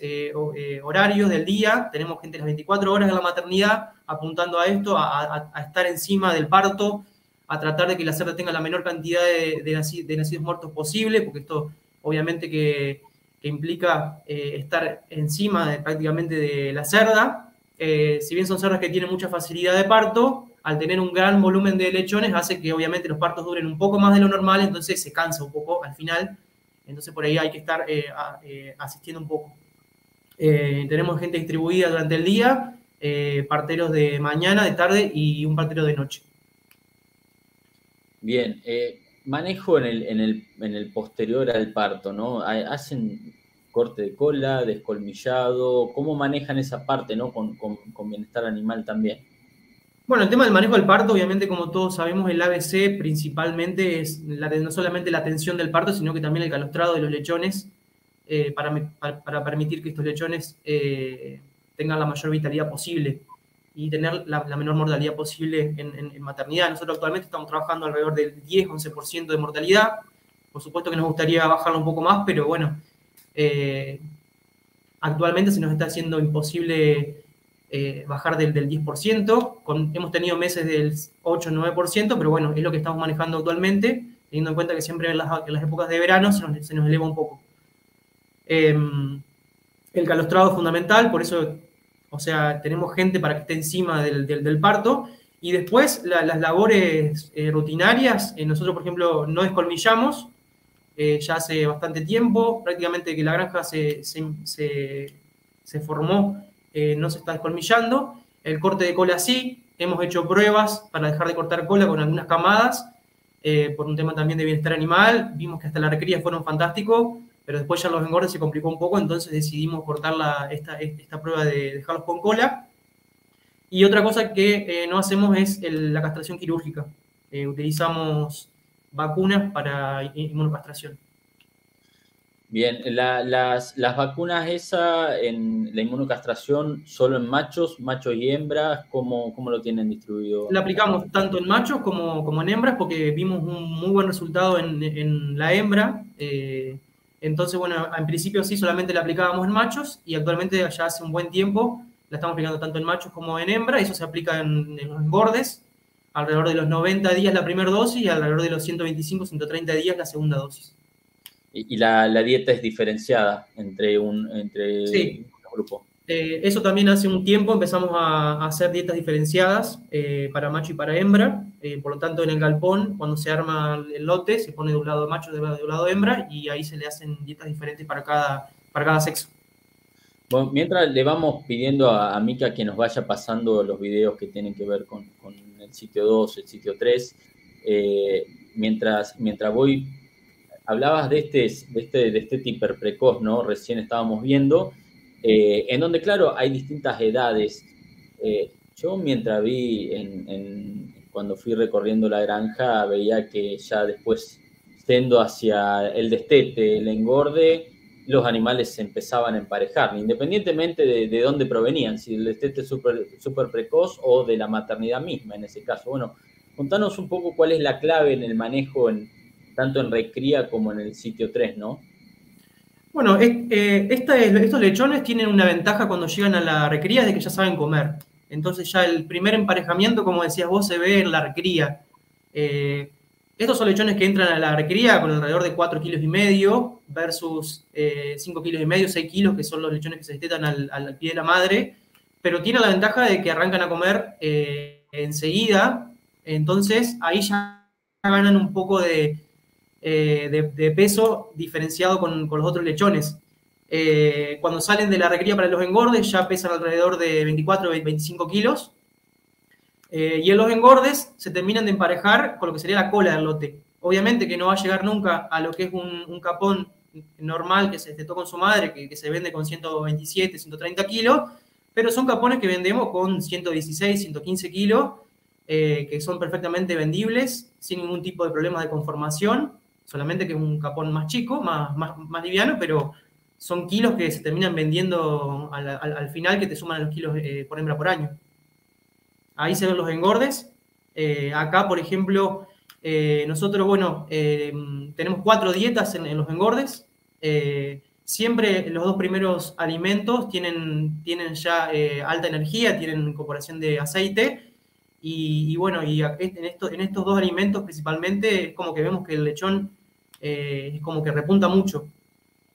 horarios del día, tenemos gente las 24 horas de la maternidad apuntando a esto, a estar encima del parto, a tratar de que la cerda tenga la menor cantidad de, nacidos, muertos posible, porque esto obviamente que, implica eh, estar encima prácticamente de la cerda. Eh, si bien son cerdas que tienen mucha facilidad de parto, al tener un gran volumen de lechones hace que obviamente los partos duren un poco más de lo normal, entonces se cansa un poco al final. Entonces por ahí hay que estar eh, asistiendo un poco. tenemos gente distribuida durante el día, parteros de mañana, de tarde y un partero de noche. Bien, manejo en el, en, el, en el, posterior al parto, ¿no? ¿Hacen corte de cola, descolmillado? ¿Cómo manejan esa parte, ¿no? Con, con, bienestar animal también. Bueno, el tema del manejo del parto, obviamente, como todos sabemos, el ABC principalmente es no solamente la atención del parto, sino que también el calostrado de los lechones, eh, para, para, permitir que estos lechones eh, tengan la mayor vitalidad posible y tener la, menor mortalidad posible en, maternidad. Nosotros actualmente estamos trabajando alrededor del 10-11% de mortalidad. Por supuesto que nos gustaría bajarlo un poco más, pero bueno, eh, actualmente se nos está haciendo imposible eh, bajar del, del 10%. Con, hemos tenido meses del 8-9%, pero bueno, es lo que estamos manejando actualmente, teniendo en cuenta que siempre en las, épocas de verano se nos, eleva un poco. Em, el calostrado es fundamental, por eso o sea, tenemos gente para que esté encima del, parto. Y después las labores eh, rutinarias, eh, nosotros por ejemplo no descolmillamos eh, ya hace bastante tiempo, prácticamente que la granja se, se, formó, no se está descolmillando. El corte de cola sí, hemos hecho pruebas para dejar de cortar cola con algunas camadas, por un tema también de bienestar animal, vimos que hasta las recrías fueron fantásticos, pero después ya los engordes se complicó un poco, entonces decidimos cortar esta, esta, prueba de dejarlos con cola. Y otra cosa que eh, no hacemos es la castración quirúrgica. Eh, utilizamos vacunas para inmunocastración. Bien, las, las, vacunas esa en la inmunocastración solo en machos, machos y hembras, ¿cómo, cómo lo tienen distribuido? La aplicamos tanto en machos como, como en hembras porque vimos un muy buen resultado en, en la hembra. Eh, entonces, bueno, en principio sí, solamente la aplicábamos en machos y actualmente ya hace un buen tiempo la estamos aplicando tanto en machos como en hembra. Eso se aplica en, los engordes, alrededor de los 90 días la primera dosis y alrededor de los 125, 130 días la segunda dosis. ¿Y, la, dieta es diferenciada entre un entre sí. grupo? Eh, eso también hace un tiempo empezamos a, hacer dietas diferenciadas eh, para macho y para hembra. Eh, por lo tanto, en el galpón, cuando se arma el lote, se pone de un lado macho de un lado hembra y ahí se le hacen dietas diferentes para cada, para cada sexo. Mientras le vamos pidiendo a, a Mika que nos vaya pasando los videos que tienen que ver con, con el sitio 2, el sitio 3, mientras, mientras voy, hablabas de este, de este, de este hiper precoz, ¿no? Recién estábamos viendo. Eh, en donde, claro, hay distintas edades. Eh, yo mientras vi, en, cuando fui recorriendo la granja, veía que ya después, yendo hacia el destete, el engorde, los animales se empezaban a emparejar, independientemente de, dónde provenían, si el destete es súper precoz o de la maternidad misma en ese caso. Bueno, contanos un poco cuál es la clave en el manejo, en, tanto en recría como en el sitio 3, ¿no? Bueno, eh, estos lechones tienen una ventaja cuando llegan a la recría de que ya saben comer. Entonces ya el primer emparejamiento, como decías vos, se ve en la recría. Eh, estos son lechones que entran a la recría con alrededor de 4 kilos y medio versus 5 eh, kilos y medio, 6 kilos, que son los lechones que se destetan al, pie de la madre, pero tiene la ventaja de que arrancan a comer enseguida, entonces ahí ya ganan un poco de, eh, de, peso diferenciado con, los otros lechones. Eh, cuando salen de la recría para los engordes ya pesan alrededor de 24 o 25 kilos. Eh, y en los engordes se terminan de emparejar con lo que sería la cola del lote. Obviamente que no va a llegar nunca a lo que es un, capón normal que se destetó con su madre, que, se vende con 127, 130 kilos, pero son capones que vendemos con 116, 115 kilos, que son perfectamente vendibles, sin ningún tipo de problemas de conformación solamente que un capón más chico, más, más, liviano, pero son kilos que se terminan vendiendo al, final que te suman los kilos eh, por hembra por año. Ahí se ven los engordes. Eh, acá, por ejemplo, eh, nosotros, bueno, tenemos cuatro dietas en, los engordes. siempre los dos primeros alimentos tienen, tienen ya alta energía, tienen incorporación de aceite. Y, bueno, y en, esto, en estos dos alimentos principalmente es como que vemos que el lechón eh, es como que repunta mucho.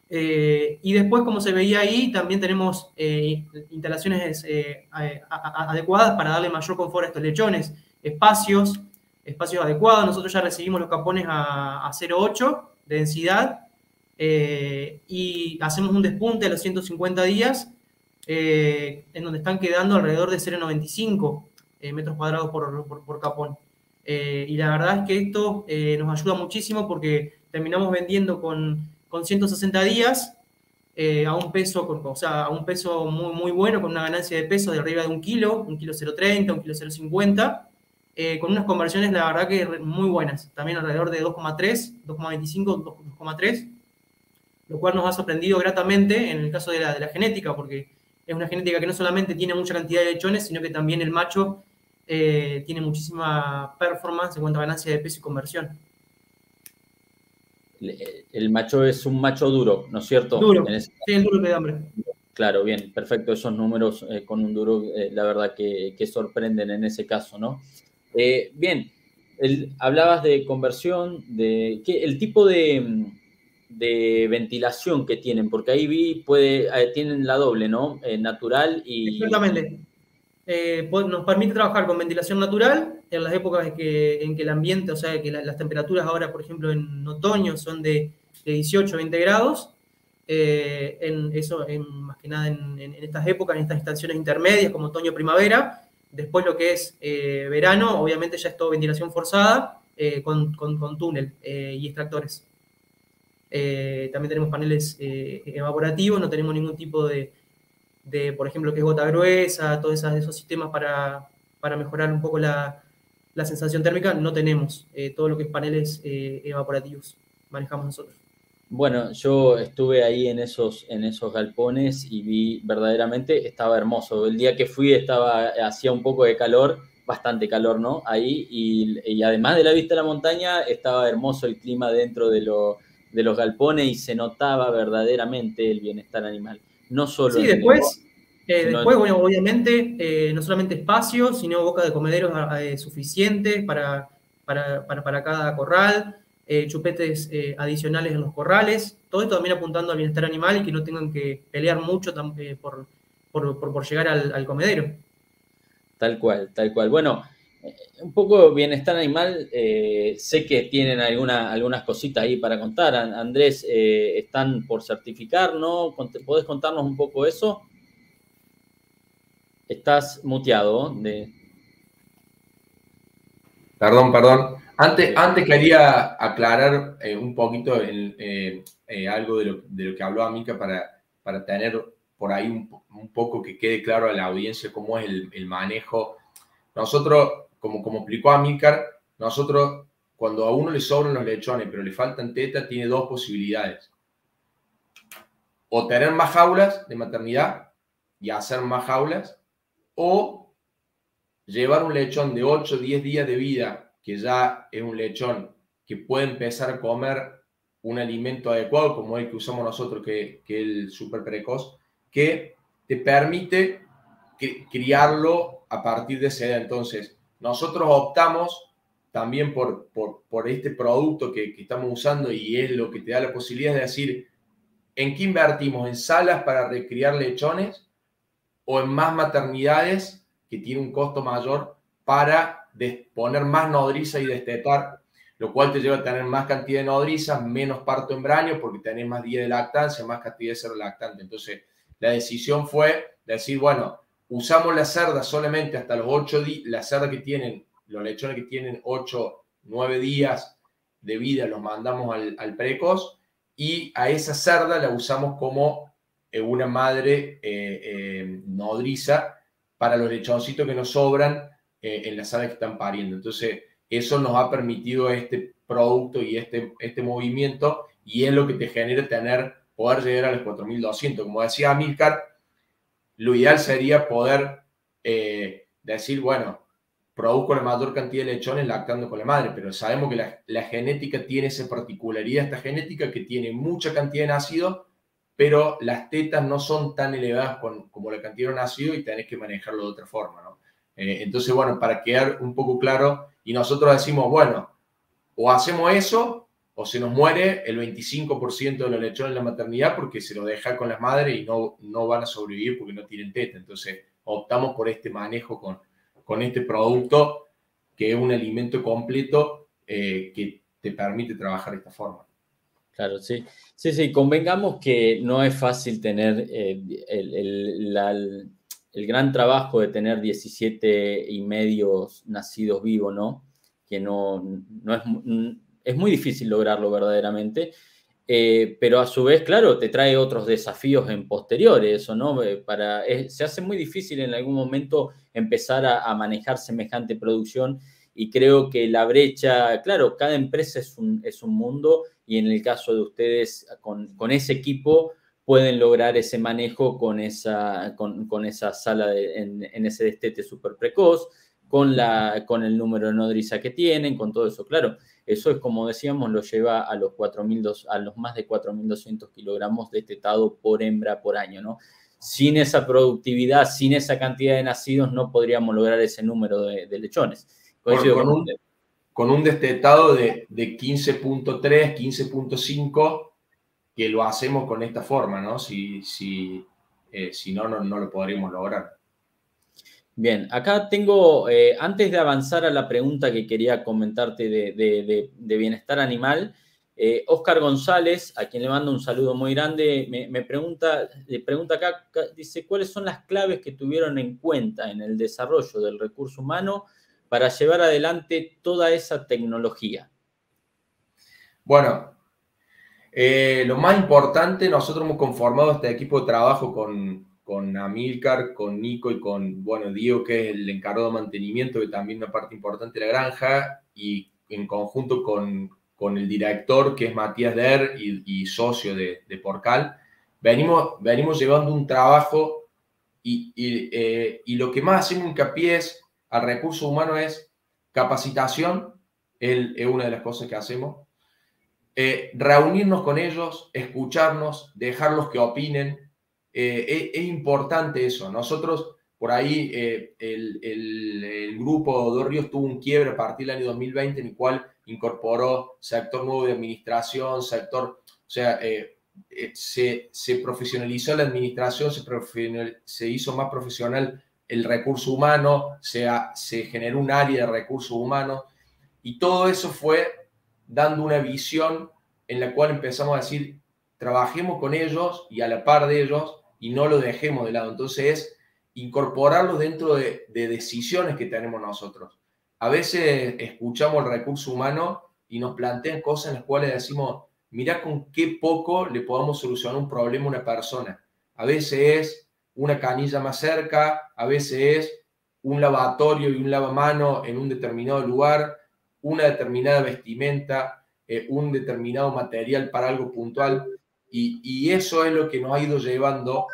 Eh, y después, como se veía ahí, también tenemos eh, instalaciones adecuadas para darle mayor confort a estos lechones, espacios, espacios adecuados. Nosotros ya recibimos los capones a, a 0,8 de densidad y hacemos un despunte a los 150 días, en donde están quedando alrededor de 0,95 metros cuadrados por, por capón. y la verdad es que esto nos ayuda muchísimo porque terminamos vendiendo con, con 160 días eh, a un peso, o sea, a un peso muy, muy bueno, con una ganancia de peso de arriba de un kilo, un kilo 0,30, un kilo 0,50, eh, con unas conversiones, la verdad que muy buenas, también alrededor de 2,3, 2,25, 2,3, lo cual nos ha sorprendido gratamente en el caso de la, de la genética, porque es una genética que no solamente tiene mucha cantidad de lechones, sino que también el macho eh, tiene muchísima performance en cuanto a ganancia de peso y conversión el macho es un macho duro, ¿no es cierto? Duro, sí, el duro de hambre. Claro, bien, perfecto. Esos números eh, con un duro, eh, la verdad que, sorprenden en ese caso, ¿no? Bien, hablabas de conversión, de ¿qué, el tipo de, ventilación que tienen, porque ahí vi, puede, tienen la doble, ¿no? natural y... Exactamente. Nos permite trabajar con ventilación natural en las épocas en que, en que el ambiente, o sea, que las temperaturas ahora, por ejemplo, en otoño son de, 18 20 grados, eh, en eso, más que nada en, estas épocas, en estas estaciones intermedias como otoño-primavera, después lo que es eh, verano, obviamente ya es todo ventilación forzada eh, con, con, túnel y extractores. también tenemos paneles evaporativos, no tenemos ningún tipo de, de, por ejemplo, que es gota gruesa, todos esos sistemas para, para mejorar un poco la, la sensación térmica no tenemos eh, todo lo que es paneles eh, evaporativos, manejamos nosotros. Bueno, yo estuve ahí en esos, en esos galpones y vi verdaderamente, estaba hermoso. El día que fui estaba, hacía un poco de calor, bastante calor, ¿no? Ahí, y, además de la vista de la montaña, estaba hermoso el clima dentro de, de los galpones y se notaba verdaderamente el bienestar animal. No solo sí, después, eh, después, bueno, obviamente, eh, no solamente espacio, sino boca de comederos ah, eh, suficientes para, para, cada corral, chupetes adicionales en los corrales, todo esto también apuntando al bienestar animal y que no tengan que pelear mucho por, por, llegar al, comedero. Tal cual, tal cual. Bueno, un poco bienestar animal, eh, sé que tienen alguna, algunas cositas ahí para contar. Andrés, eh, ¿están por certificar, no? ¿Podés contarnos un poco eso? Estás muteado. De... Perdón, perdón. Antes, antes quería aclarar un poquito algo de lo, de lo, que habló Amica para, para tener por ahí un, poco que quede claro a la audiencia cómo es el, manejo. Nosotros, como, como explicó Amícar, nosotros cuando a uno le sobran los lechones pero le faltan tetas, tiene dos posibilidades. O tener más jaulas de maternidad y hacer más jaulas, o llevar un lechón de 8 o 10 días de vida, que ya es un lechón que puede empezar a comer un alimento adecuado, como el que usamos nosotros, que, que es el super precoz, que te permite criarlo a partir de esa edad. Entonces, nosotros optamos también por, este producto que, estamos usando y es lo que te da la posibilidad de decir, ¿en qué invertimos? ¿En salas para recriar lechones o en más maternidades que tiene un costo mayor para poner más nodriza y destetar, lo cual te lleva a tener más cantidad de nodrizas, menos parto en porque tenés más días de lactancia, más cantidad de ser lactante. Entonces, la decisión fue decir, bueno, usamos la cerda solamente hasta los 8 días, la cerda que tienen, los lechones que tienen 8, 9 días de vida, los mandamos al, precoz y a esa cerda la usamos como eh, una madre eh, eh, nodriza para los lechoncitos que nos sobran en las aves que están pariendo. Entonces, eso nos ha permitido este producto y este, este movimiento y es lo que te genera tener poder llegar a los 4.200. Como decía Amilcar, lo ideal sería poder eh, decir, bueno, produzco la mayor cantidad de lechones lactando con la madre, pero sabemos que la, genética tiene esa particularidad, esta genética que tiene mucha cantidad de nacidos, pero las tetas no son tan elevadas como la cantidad de nacidos y tenés que manejarlo de otra forma. Eh, entonces, bueno, para quedar un poco claro, y nosotros decimos, bueno, o hacemos eso o se nos muere el 25% de los lechones en la maternidad porque se lo deja con las madres y no, no van a sobrevivir porque no tienen teta. Entonces optamos por este manejo con, con este producto que es un alimento completo eh, que te permite trabajar de esta forma. Claro, sí. Sí, sí, convengamos que no es fácil tener eh, el, el, gran trabajo de tener 17 y medios nacidos vivos, ¿no? Que no, no es es muy difícil lograrlo verdaderamente, eh, pero a su vez, claro, te trae otros desafíos en posteriores, ¿o no? Eh, para, se hace muy difícil en algún momento empezar a, manejar semejante producción y creo que la brecha, claro, cada empresa es un, es un mundo y en el caso de ustedes, con, con ese equipo, pueden lograr ese manejo con esa, con, con esa sala en, en, ese destete súper precoz, con, la, con el número de nodriza que tienen, con todo eso. Claro, eso es como decíamos, lo lleva a los, 4, a los más de 4.200 kilogramos destetado por hembra por año, ¿no? Sin esa productividad, sin esa cantidad de nacidos, no podríamos lograr ese número de, lechones. con, un, con, un, destetado de, de 15.3, 15.5, que lo hacemos con esta forma, ¿no? Si, si, eh, si no, no, no lo podríamos lograr. Bien, acá tengo, eh, antes de avanzar a la pregunta que quería comentarte de, bienestar animal, Oscar eh, González, a quien le mando un saludo muy grande, me, pregunta, le pregunta acá, dice, ¿cuáles son las claves que tuvieron en cuenta en el desarrollo del recurso humano para llevar adelante toda esa tecnología? Bueno, eh, lo más importante, nosotros hemos conformado este equipo de trabajo con, con Amilcar, con Nico y con, bueno, Diego, que es el encargado de mantenimiento, que también es una parte importante de la granja, y en conjunto con, con el director, que es Matías Der y, socio de, de, Porcal, venimos, venimos llevando un trabajo y, eh, y, lo que más hacemos hincapié es al recurso humano es capacitación, es una de las cosas que hacemos, eh, reunirnos con ellos, escucharnos, dejarlos que opinen, eh, es, importante eso. Nosotros, por ahí, eh, el, grupo Dos Ríos tuvo un quiebre a partir del año 2020 en el cual incorporó sector nuevo de administración, sector, o sea, eh, eh, se, se, profesionalizó la administración, se, se, hizo más profesional el recurso humano, se, se generó un área de recursos humanos y todo eso fue dando una visión en la cual empezamos a decir, trabajemos con ellos y a la par de ellos y no lo dejemos de lado. Entonces es incorporarlos dentro de, de decisiones que tenemos nosotros. A veces escuchamos el recurso humano y nos plantean cosas en las cuales decimos, mira con qué poco le podemos solucionar un problema a una persona. A veces es una canilla más cerca, a veces es un lavatorio y un lavamano en un determinado lugar, una determinada vestimenta, eh, un determinado material para algo puntual. Y, eso es lo que nos ha ido llevando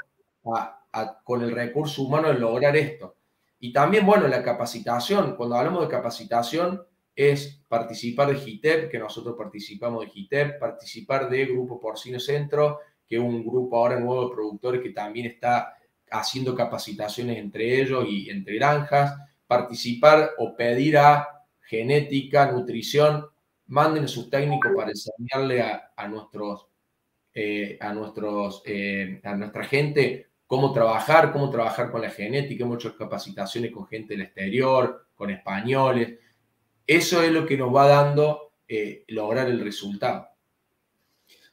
con el recurso humano a lograr esto. Y también, bueno, la capacitación. Cuando hablamos de capacitación, es participar de GITEP, que nosotros participamos de GITEP, participar de Grupo Porcino Centro, que es un grupo ahora nuevo de productores que también está haciendo capacitaciones entre ellos y entre granjas, participar o pedir a genética, nutrición, manden a sus técnicos para enseñarle a, nuestros, eh, a, nuestros eh, a nuestra gente cómo trabajar, cómo trabajar con la genética, muchas capacitaciones con gente del exterior, con españoles. Eso es lo que nos va dando eh, lograr el resultado.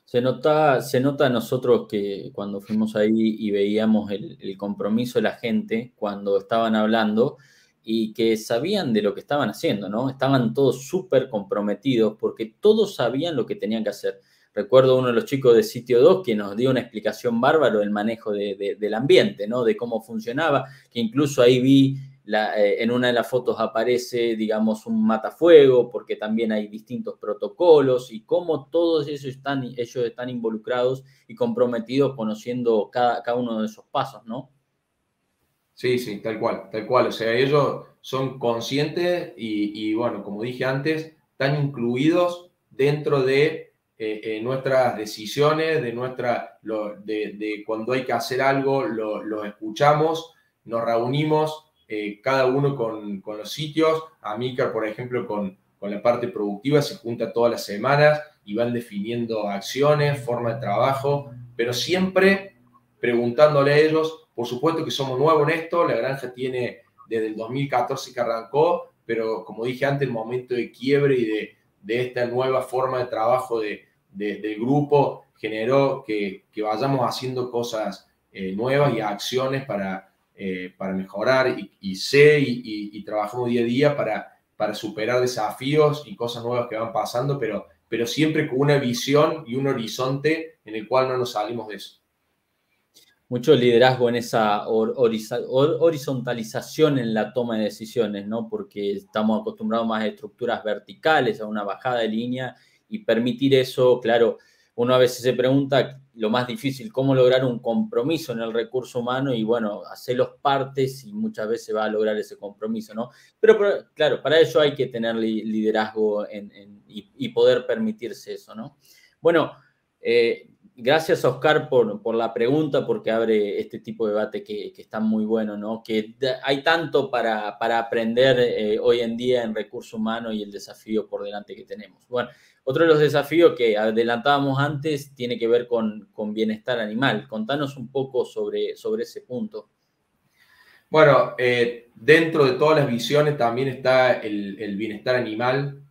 Se nota, se nota a nosotros que cuando fuimos ahí y veíamos el, compromiso de la gente cuando estaban hablando y que sabían de lo que estaban haciendo, ¿no? Estaban todos súper comprometidos porque todos sabían lo que tenían que hacer. Recuerdo uno de los chicos de Sitio 2 que nos dio una explicación bárbaro del manejo del ambiente, ¿no? De cómo funcionaba, que incluso ahí vi, eh, en una de las fotos aparece, digamos, un matafuego, porque también hay distintos protocolos y cómo todos ellos están, ellos están involucrados y comprometidos conociendo cada, uno de esos pasos, ¿no? Sí, sí, tal cual, tal cual. O sea, ellos son conscientes y bueno, como dije antes, están incluidos dentro de eh, nuestras decisiones, de, nuestra, de, cuando hay que hacer algo, lo, escuchamos, nos reunimos eh, cada uno con, los sitios. Amícar, por ejemplo, con, con la parte productiva se junta todas las semanas y van definiendo acciones, forma de trabajo, pero siempre preguntándole a ellos, por supuesto que somos nuevos en esto, la granja tiene desde el 2014 que arrancó, pero como dije antes, el momento de quiebre y de, de esta nueva forma de trabajo de, del grupo generó que, que, vayamos haciendo cosas eh, nuevas y acciones para, eh, para mejorar y, y sé y, y, trabajamos día a día para, para superar desafíos y cosas nuevas que van pasando, pero, pero siempre con una visión y un horizonte en el cual no nos salimos de eso mucho liderazgo en esa horizontalización en la toma de decisiones, ¿no? Porque estamos acostumbrados más a estructuras verticales, a una bajada de línea y permitir eso, claro, uno a veces se pregunta lo más difícil, cómo lograr un compromiso en el recurso humano y bueno, hacerlos partes y muchas veces va a lograr ese compromiso, ¿no? Pero, claro, para ello hay que tener liderazgo y, poder permitirse eso, ¿no? Bueno, eh, gracias, Oscar, por, por, la pregunta, porque abre este tipo de debate que, que está muy bueno, ¿no? Que hay tanto para, para aprender eh, hoy en día en recursos humanos y el desafío por delante que tenemos. Bueno, otro de los desafíos que adelantábamos antes tiene que ver con, con bienestar animal. Contanos un poco sobre, sobre ese punto. Bueno, eh, dentro de todas las visiones también está el, el bienestar animal,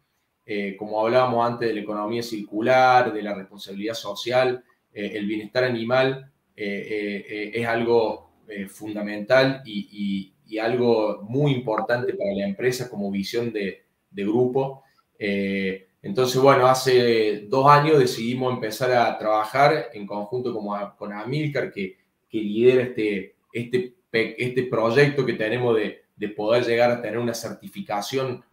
eh, como hablábamos antes de la economía circular, de la responsabilidad social, el bienestar animal eh, eh, es algo fundamental y, algo muy importante para la empresa como visión de, grupo. entonces, bueno, hace dos años decidimos empezar a trabajar en conjunto con, Amilcar, que, que lidera este, este, este proyecto que tenemos de, poder llegar a tener una certificación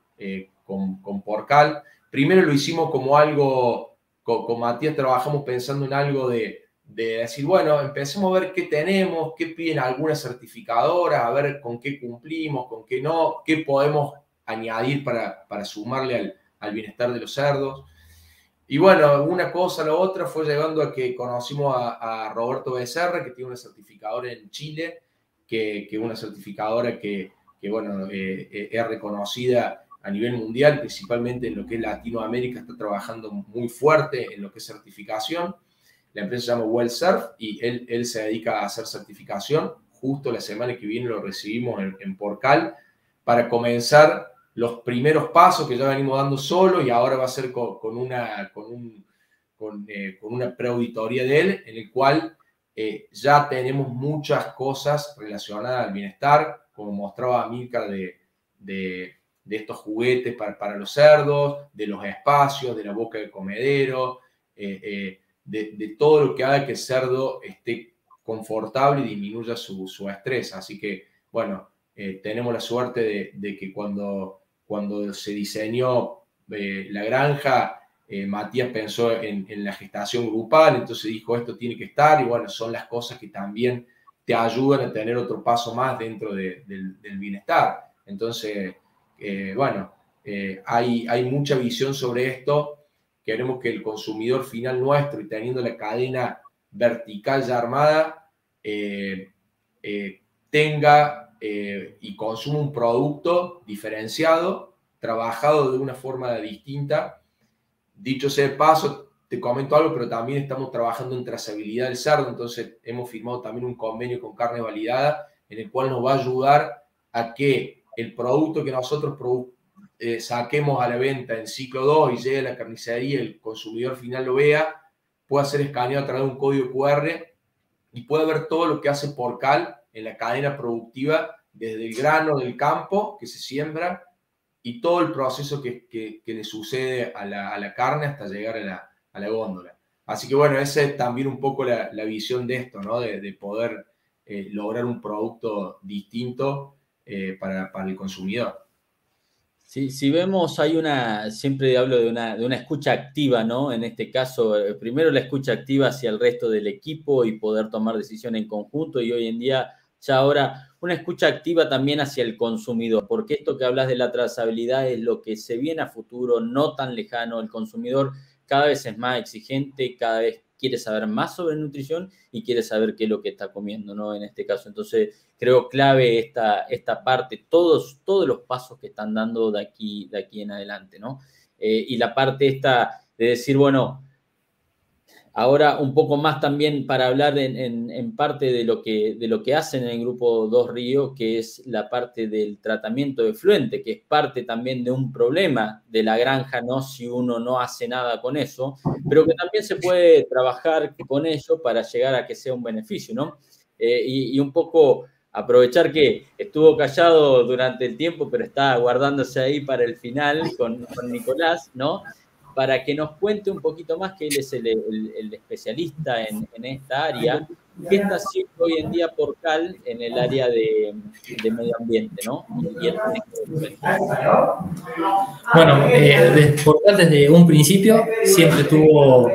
con, con Porcal. Primero lo hicimos como algo con, Matías trabajamos pensando en algo de, decir, bueno, empecemos a ver qué tenemos, qué piden algunas certificadoras, a ver con qué cumplimos, con qué no, qué podemos añadir para, sumarle al, bienestar de los cerdos. Y bueno, una cosa a la otra fue llevando a que conocimos a, Roberto Becerra, que tiene una certificadora en Chile, que es una certificadora que, bueno, eh, eh, es reconocida a nivel mundial, principalmente en lo que es Latinoamérica, está trabajando muy fuerte en lo que es certificación. la empresa se llama WellSurf y él, él se dedica a hacer certificación. Justo la semana que viene lo recibimos en, Porcal para comenzar los primeros pasos que ya venimos dando solo y ahora va a ser con, una, con, un, eh, con, una preauditoría de él, en el cual eh, ya tenemos muchas cosas relacionadas al bienestar, como mostraba Milcar de, de, de, estos juguetes para, para, los cerdos, de los espacios, de la boca del comedero, eh, de, de, todo lo que haga que el cerdo esté confortable y disminuya su, su estrés. Así que, bueno, tenemos la suerte de, que cuando cuando se diseñó eh, la granja, eh, Matías pensó en, la gestación grupal, entonces dijo, esto tiene que estar, y bueno, son las cosas que también te ayudan a tener otro paso más dentro del, bienestar. Entonces, eh, bueno, hay, hay mucha visión sobre esto. Queremos que el consumidor final nuestro y teniendo la cadena vertical ya armada, tenga eh, y consume un producto diferenciado, trabajado de una forma distinta. Dicho sea de paso, te comento algo, pero también estamos trabajando en trazabilidad del cerdo, entonces hemos firmado también un convenio con carne validada en el cual nos va a ayudar a que el producto que nosotros eh, saquemos a la venta en ciclo 2 y llegue a la carnicería el consumidor final lo vea, pueda ser escaneado a través de un código QR y pueda ver todo lo que hace Porcal en la cadena productiva desde el grano del campo que se siembra y todo el proceso que, que, le sucede a la, a la, carne hasta llegar a la, a la, góndola. Así que bueno, esa es también un poco la, la visión de esto, ¿no? De, de poder eh, lograr un producto distinto eh, para, para, el consumidor. Sí, si vemos, hay una, siempre hablo de una, de una escucha activa, ¿no? En este caso, eh, primero la escucha activa hacia el resto del equipo y poder tomar decisiones en conjunto y hoy en día ya ahora una escucha activa también hacia el consumidor, porque esto que hablas de la trazabilidad es lo que se viene a futuro, no tan lejano. El consumidor cada vez es más exigente, cada vez quiere saber más sobre nutrición y quiere saber qué es lo que está comiendo, ¿no? En este caso, entonces creo clave esta, esta parte, todos, todos los pasos que están dando de aquí, de aquí en adelante, ¿no? Eh, y la parte esta de decir, bueno, Ahora un poco más también para hablar en, parte de lo, que, de lo que hacen en el grupo 2 Río, que es la parte del tratamiento de fluente, que es parte también de un problema de la granja, ¿no? Si uno no hace nada con eso, pero que también se puede trabajar con ello para llegar a que sea un beneficio, ¿no? Eh, y, un poco aprovechar que estuvo callado durante el tiempo, pero está guardándose ahí para el final con, con Nicolás, ¿no? Para que nos cuente un poquito más, que él es el, el, especialista en, en, esta área, qué está haciendo hoy en día Porcal en el área de, de medio ambiente, ¿no? bueno, eh, Porcal desde un principio siempre tuvo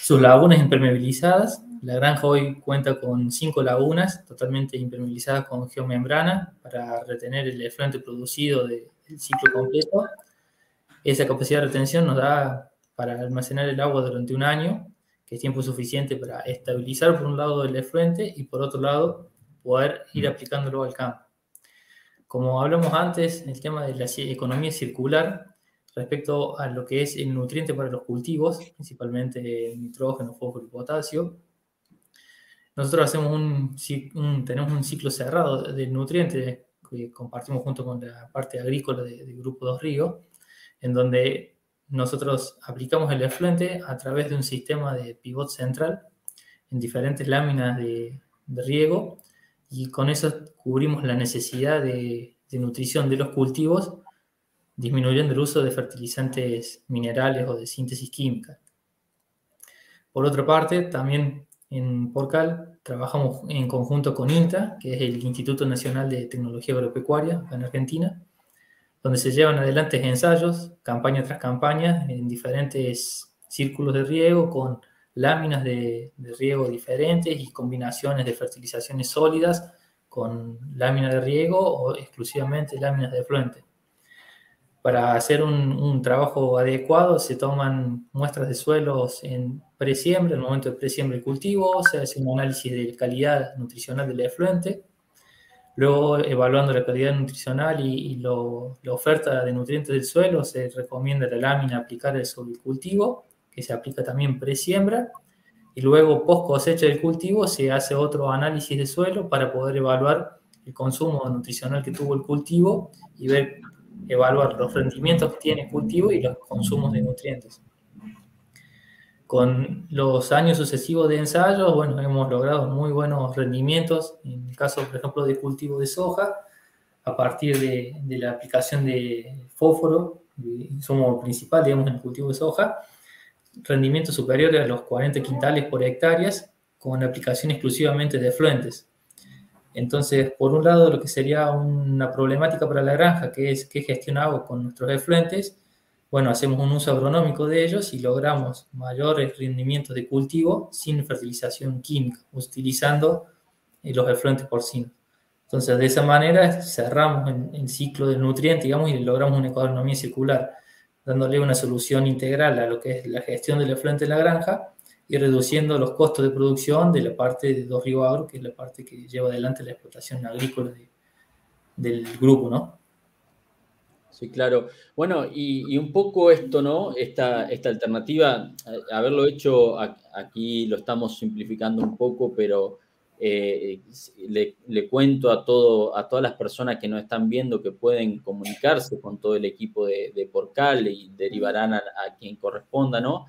sus lagunas impermeabilizadas. La granja hoy cuenta con cinco lagunas totalmente impermeabilizadas con geomembrana para retener el efluente producido del ciclo completo esa capacidad de retención nos da para almacenar el agua durante un año, que es tiempo suficiente para estabilizar por un lado el efluente y por otro lado poder ir aplicándolo al campo. Como hablamos antes, el tema de la economía circular respecto a lo que es el nutriente para los cultivos, principalmente nitrógeno, fósforo y potasio, nosotros hacemos un, tenemos un ciclo cerrado del nutriente que compartimos junto con la parte agrícola del Grupo Dos Ríos, en donde nosotros aplicamos el efluente a través de un sistema de pivot central en diferentes láminas de, riego y con eso cubrimos la necesidad de, nutrición de los cultivos, disminuyendo el uso de fertilizantes minerales o de síntesis química. Por otra parte, también en Porcal trabajamos en conjunto con INTA, que es el Instituto Nacional de Tecnología Agropecuaria en Argentina, donde se llevan adelante ensayos, campaña tras campaña, en diferentes círculos de riego, con láminas de, riego diferentes y combinaciones de fertilizaciones sólidas con láminas de riego o exclusivamente láminas de fluente. Para hacer un, trabajo adecuado se toman muestras de suelos en presiembra, en el momento de presiembra y cultivo, se hace un análisis de calidad nutricional del efluente, Luego, evaluando la calidad nutricional y, la oferta de nutrientes del suelo, se recomienda la lámina aplicar sobre el cultivo, que se aplica también pre-siembra, y luego post cosecha del cultivo se hace otro análisis de suelo para poder evaluar el consumo nutricional que tuvo el cultivo y ver, evaluar los rendimientos que tiene el cultivo y los consumos de nutrientes. Con los años sucesivos de ensayos, bueno, hemos logrado muy buenos rendimientos, en el caso, por ejemplo, de cultivo de soja, a partir de, de la aplicación de fósforo, insumo principal, digamos, en el cultivo de soja, rendimientos superiores a los 40 quintales por hectáreas con aplicación exclusivamente de efluentes. Entonces, por un lado, lo que sería una problemática para la granja, que es qué gestionamos con nuestros efluentes, bueno, hacemos un uso agronómico de ellos y logramos mayores rendimientos de cultivo sin fertilización química, utilizando eh, los efluentes porcinos. Entonces, de esa manera cerramos el, ciclo del nutriente, digamos, y logramos una economía circular dándole una solución integral a lo que es la gestión del efluente en la granja y reduciendo los costos de producción de la parte de Dos Río Agro, que es la parte que lleva adelante la explotación agrícola del grupo, ¿no? Sí, claro. Bueno, y, un poco esto, ¿no? Esta, esta alternativa, haberlo hecho aquí lo estamos simplificando un poco, pero eh, le, cuento a, todo, a todas las personas que nos están viendo que pueden comunicarse con todo el equipo de, Porcal y derivarán a, quien corresponda, ¿no?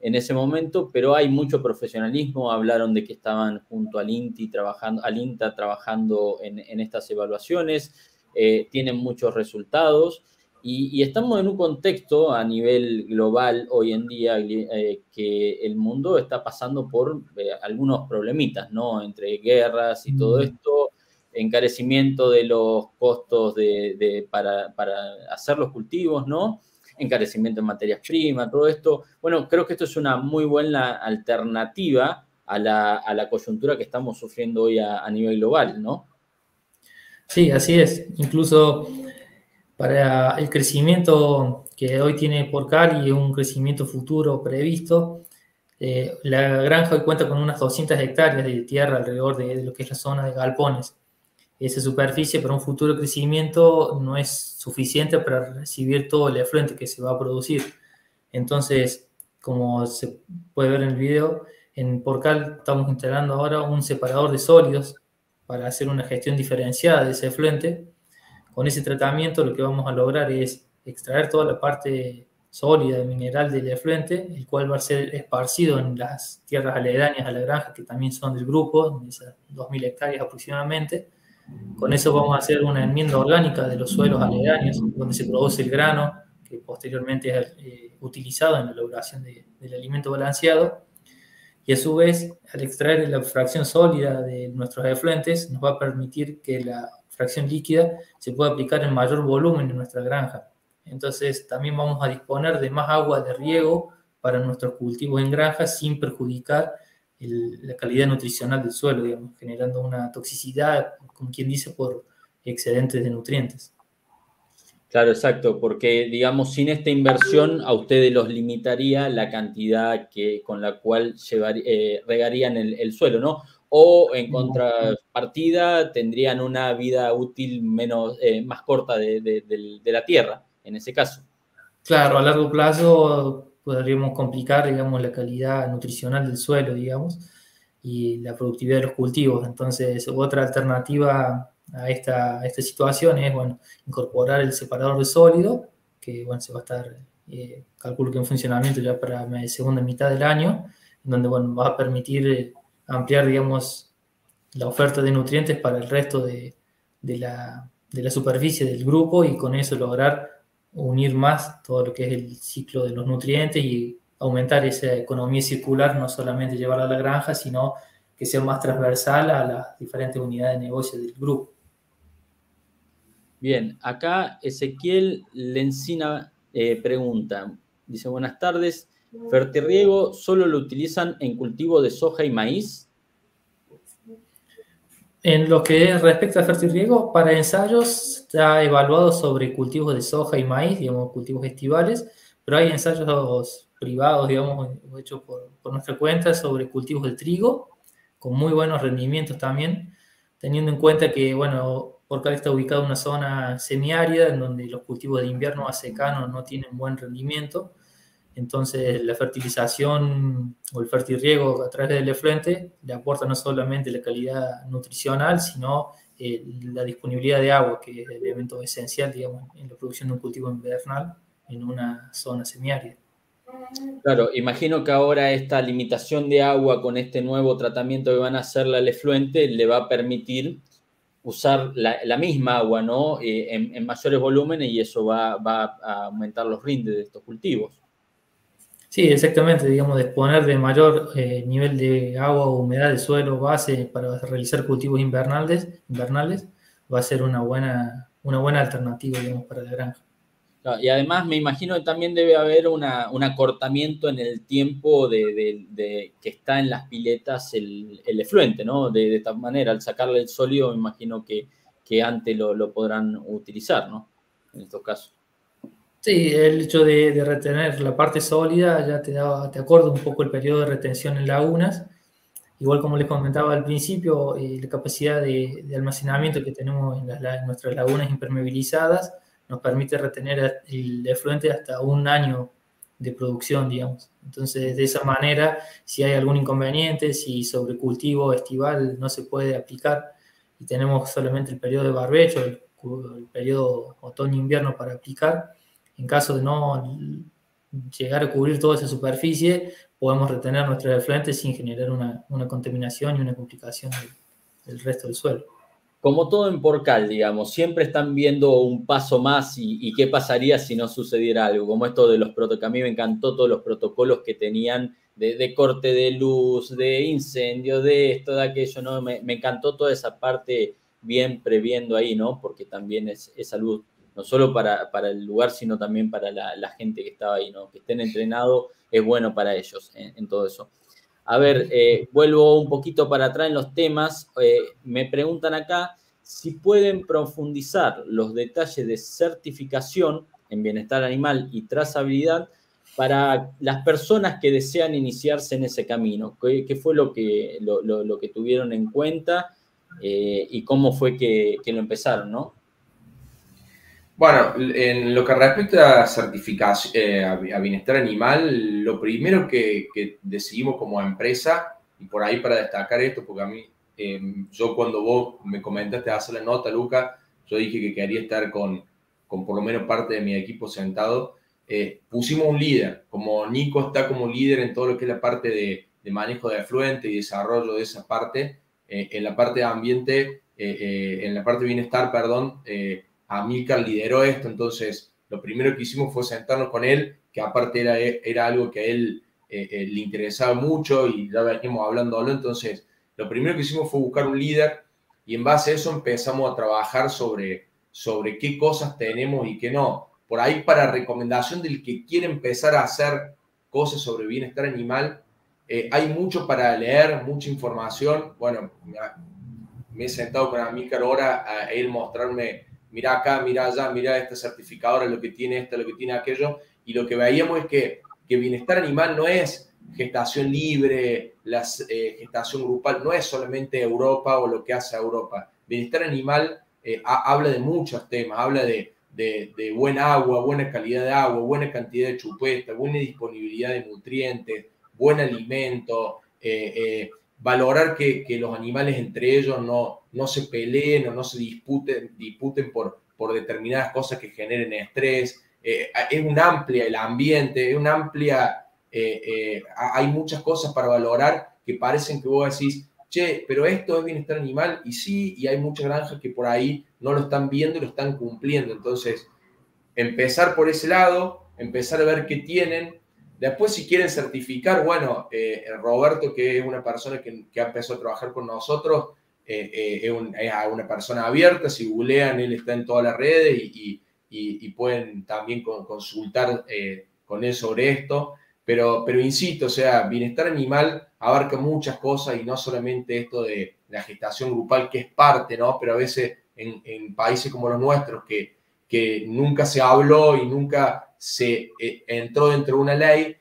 En ese momento, pero hay mucho profesionalismo, hablaron de que estaban junto al INTI trabajando, al INTA trabajando en, estas evaluaciones, eh, tienen muchos resultados y, estamos en un contexto a nivel global hoy en día eh, que el mundo está pasando por eh, algunos problemitas, ¿no? Entre guerras y todo mm. esto, encarecimiento de los costos de, para, hacer los cultivos, ¿no? Encarecimiento en materias primas, todo esto. Bueno, creo que esto es una muy buena alternativa a la, coyuntura que estamos sufriendo hoy a, a nivel global, ¿no? Sí, así es. Incluso para el crecimiento que hoy tiene Porcal y un crecimiento futuro previsto, eh, la granja hoy cuenta con unas 200 hectáreas de tierra alrededor de, lo que es la zona de galpones. Esa superficie para un futuro crecimiento no es suficiente para recibir todo el efluente que se va a producir. Entonces, como se puede ver en el video, en Porcal estamos instalando ahora un separador de sólidos para hacer una gestión diferenciada de ese efluente con ese tratamiento lo que vamos a lograr es extraer toda la parte sólida, mineral del efluente, el cual va a ser esparcido en las tierras aledañas a la granja, que también son del grupo, esas 2.000 hectáreas aproximadamente. Con eso vamos a hacer una enmienda orgánica de los suelos aledaños, donde se produce el grano, que posteriormente es eh, utilizado en la elaboración del alimento balanceado. Y a su vez, al extraer la fracción sólida de nuestros efluentes, nos va a permitir que la fracción líquida se puede aplicar en mayor volumen en nuestra granja. Entonces también vamos a disponer de más agua de riego para nuestros cultivos en granja sin perjudicar la calidad nutricional del suelo, digamos, generando una toxicidad, como quien dice, por excedentes de nutrientes. Claro, exacto, porque digamos, sin esta inversión a ustedes los limitaría la cantidad que, con la cual eh, regarían el, el, suelo, ¿no? o en contrapartida tendrían una vida útil menos, eh, más corta de, la tierra, en ese caso. Claro, a largo plazo podríamos complicar, digamos, la calidad nutricional del suelo, digamos, y la productividad de los cultivos. Entonces, otra alternativa a esta, esta situación es, bueno, incorporar el separador de sólido, que, bueno, se va a estar, eh, calculo que en funcionamiento ya para la segunda mitad del año, donde, bueno, va a permitir eh, ampliar, digamos, la oferta de nutrientes para el resto de, la, superficie del grupo y con eso lograr unir más todo lo que es el ciclo de los nutrientes y aumentar esa economía circular, no solamente llevarla a la granja, sino que sea más transversal a las diferentes unidades de negocio del grupo. Bien, acá Ezequiel Lencina eh, pregunta, dice buenas tardes, Fertirriego solo lo utilizan en cultivo de soja y maíz. En lo que respecta a fertirriego, para ensayos está evaluado sobre cultivos de soja y maíz, digamos, cultivos estivales, pero hay ensayos privados, digamos, hechos por, nuestra cuenta sobre cultivos de trigo, con muy buenos rendimientos también, teniendo en cuenta que, bueno, Porcal está ubicado en una zona semiárida en donde los cultivos de invierno a secano no tienen buen rendimiento, Entonces, la fertilización o el fertirriego a través del efluente le aporta no solamente la calidad nutricional, sino eh, la disponibilidad de agua, que es el elemento esencial, digamos, en la producción de un cultivo invernal en una zona semiárida. Claro, imagino que ahora esta limitación de agua con este nuevo tratamiento que van a hacer al efluente le va a permitir usar la, misma agua ¿no? Eh, en, mayores volúmenes y eso va, a aumentar los rindes de estos cultivos. Sí, exactamente, digamos, disponer de mayor eh, nivel de agua o humedad de suelo base para realizar cultivos invernales, invernales va a ser una buena, una buena alternativa, digamos, para la granja. Y además me imagino que también debe haber un acortamiento en el tiempo de, que está en las piletas el, efluente, ¿no? De, esta manera, al sacarle el sólido, me imagino que, que antes lo, podrán utilizar, ¿no? En estos casos. Sí, el hecho de, retener la parte sólida ya te, da, te acorda un poco el periodo de retención en lagunas. Igual como les comentaba al principio, eh, la capacidad de, almacenamiento que tenemos en, en nuestras lagunas impermeabilizadas nos permite retener el efluente hasta un año de producción, digamos. Entonces, de esa manera, si hay algún inconveniente, si sobre cultivo estival no se puede aplicar y tenemos solamente el periodo de barbecho, el, periodo otoño-invierno para aplicar, en caso de no llegar a cubrir toda esa superficie, podemos retener nuestros efluentes sin generar una, contaminación y una complicación del resto del suelo como todo en Porcal, digamos, siempre están viendo un paso más y, qué pasaría si no sucediera algo, como esto de los protocolos, a mí me encantó todos los protocolos que tenían de, corte de luz, de incendio, de esto, de aquello, ¿no? Me, encantó toda esa parte bien previendo ahí, ¿no? Porque también es, salud, no solo para, para, el lugar, sino también para la, gente que estaba ahí, ¿no? Que estén entrenados es bueno para ellos en todo eso. A ver, eh, vuelvo un poquito para atrás en los temas. Eh, me preguntan acá si pueden profundizar los detalles de certificación en bienestar animal y trazabilidad para las personas que desean iniciarse en ese camino. ¿Qué, fue lo que, lo, que tuvieron en cuenta eh, y cómo fue que, que lo empezaron, ¿no? Bueno, en lo que respecta a certificación, eh, a, bienestar animal, lo primero que, decidimos como empresa, y por ahí para destacar esto, porque a mí, em, yo cuando vos me comentaste hacer la nota, Luca, yo dije que quería estar con, con por lo menos parte de mi equipo sentado, eh, pusimos un líder, como Nico está como líder en todo lo que es la parte de, manejo de afluente y desarrollo de esa parte, eh, en la parte de ambiente, en la parte de bienestar, perdón, Amílcar lideró esto, entonces lo primero que hicimos fue sentarnos con él, que aparte era, algo que a él eh, eh, le interesaba mucho y ya veníamos hablándolo, entonces lo primero que hicimos fue buscar un líder y en base a eso empezamos a trabajar sobre, sobre qué cosas tenemos y qué no. Por ahí para recomendación del que quiere empezar a hacer cosas sobre bienestar animal, eh, hay mucho para leer, mucha información. Bueno, me he sentado con Amílcar ahora a él mostrarme mira acá, mira allá, mira esta certificadora, lo que tiene esto, lo que tiene aquello, y lo que veíamos es que, que bienestar animal no es gestación libre, la eh, gestación grupal, no es solamente Europa o lo que hace Europa. Bienestar animal eh, habla de muchos temas, habla de, de, buena agua, buena calidad de agua, buena cantidad de chupeta, buena disponibilidad de nutrientes, buen alimento, eh, valorar que, que, los animales entre ellos no, no se peleen o no se disputen, disputen por, por determinadas cosas que generen estrés. Eh, es un amplia el ambiente, es amplia, eh, eh, hay muchas cosas para valorar que parecen que vos decís, che, pero esto es bienestar animal y sí, y hay muchas granjas que por ahí no lo están viendo y lo están cumpliendo. Entonces, empezar por ese lado, empezar a ver qué tienen, Después, si quieren certificar, bueno, Roberto, que es una persona que, ha empezado a trabajar con nosotros, eh, eh, es, una persona abierta, si googlean, él está en todas las redes y, y, pueden también consultar con él sobre esto. Pero, pero insisto, o sea, bienestar animal abarca muchas cosas y no solamente esto de la gestación grupal, que es parte, ¿no? Pero a veces en, países como los nuestros, que, que nunca se habló y nunca se eh, entró dentro de una ley.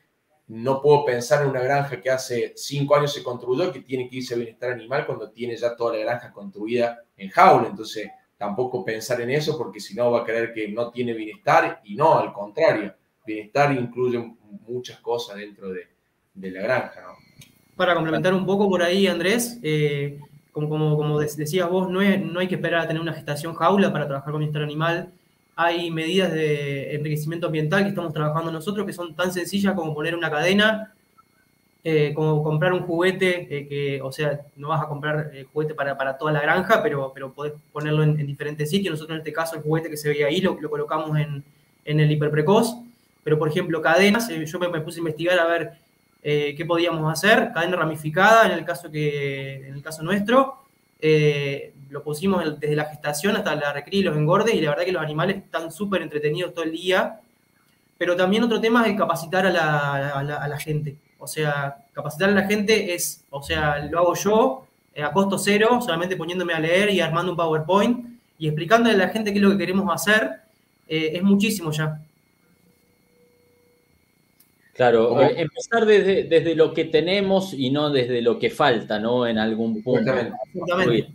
No puedo pensar en una granja que hace cinco años se construyó que tiene que irse a bienestar animal cuando tiene ya toda la granja construida en jaula. Entonces, tampoco pensar en eso porque si no va a creer que no tiene bienestar y no, al contrario. bienestar incluye muchas cosas dentro de, la granja. Para complementar un poco por ahí, Andrés, eh, como, como, como, decías vos, no, no hay que esperar a tener una gestación jaula para trabajar con bienestar animal. Hay medidas de enriquecimiento ambiental que estamos trabajando nosotros que son tan sencillas como poner una cadena eh, como comprar un juguete, eh, que, o sea, no vas a comprar eh, juguete para, para, toda la granja, pero, pero podés ponerlo en, diferentes sitios. Nosotros en este caso el juguete que se veía ahí lo, lo colocamos en, en, el hiperprecoz, pero por ejemplo cadenas, yo me, puse a investigar a ver qué podíamos hacer, cadena ramificada en el caso, que, en el caso nuestro, lo pusimos desde la gestación hasta la recría y los engordes y la verdad que los animales están súper entretenidos todo el día, pero también otro tema es capacitar a la, a la gente. O sea, capacitar a la gente es, o sea, lo hago yo eh, a costo cero, solamente poniéndome a leer y armando un PowerPoint y explicándole a la gente qué es lo que queremos hacer, eh, es muchísimo ya. Claro, eh, empezar desde, desde, lo que tenemos y no desde lo que falta, ¿no? En algún punto. Exactamente.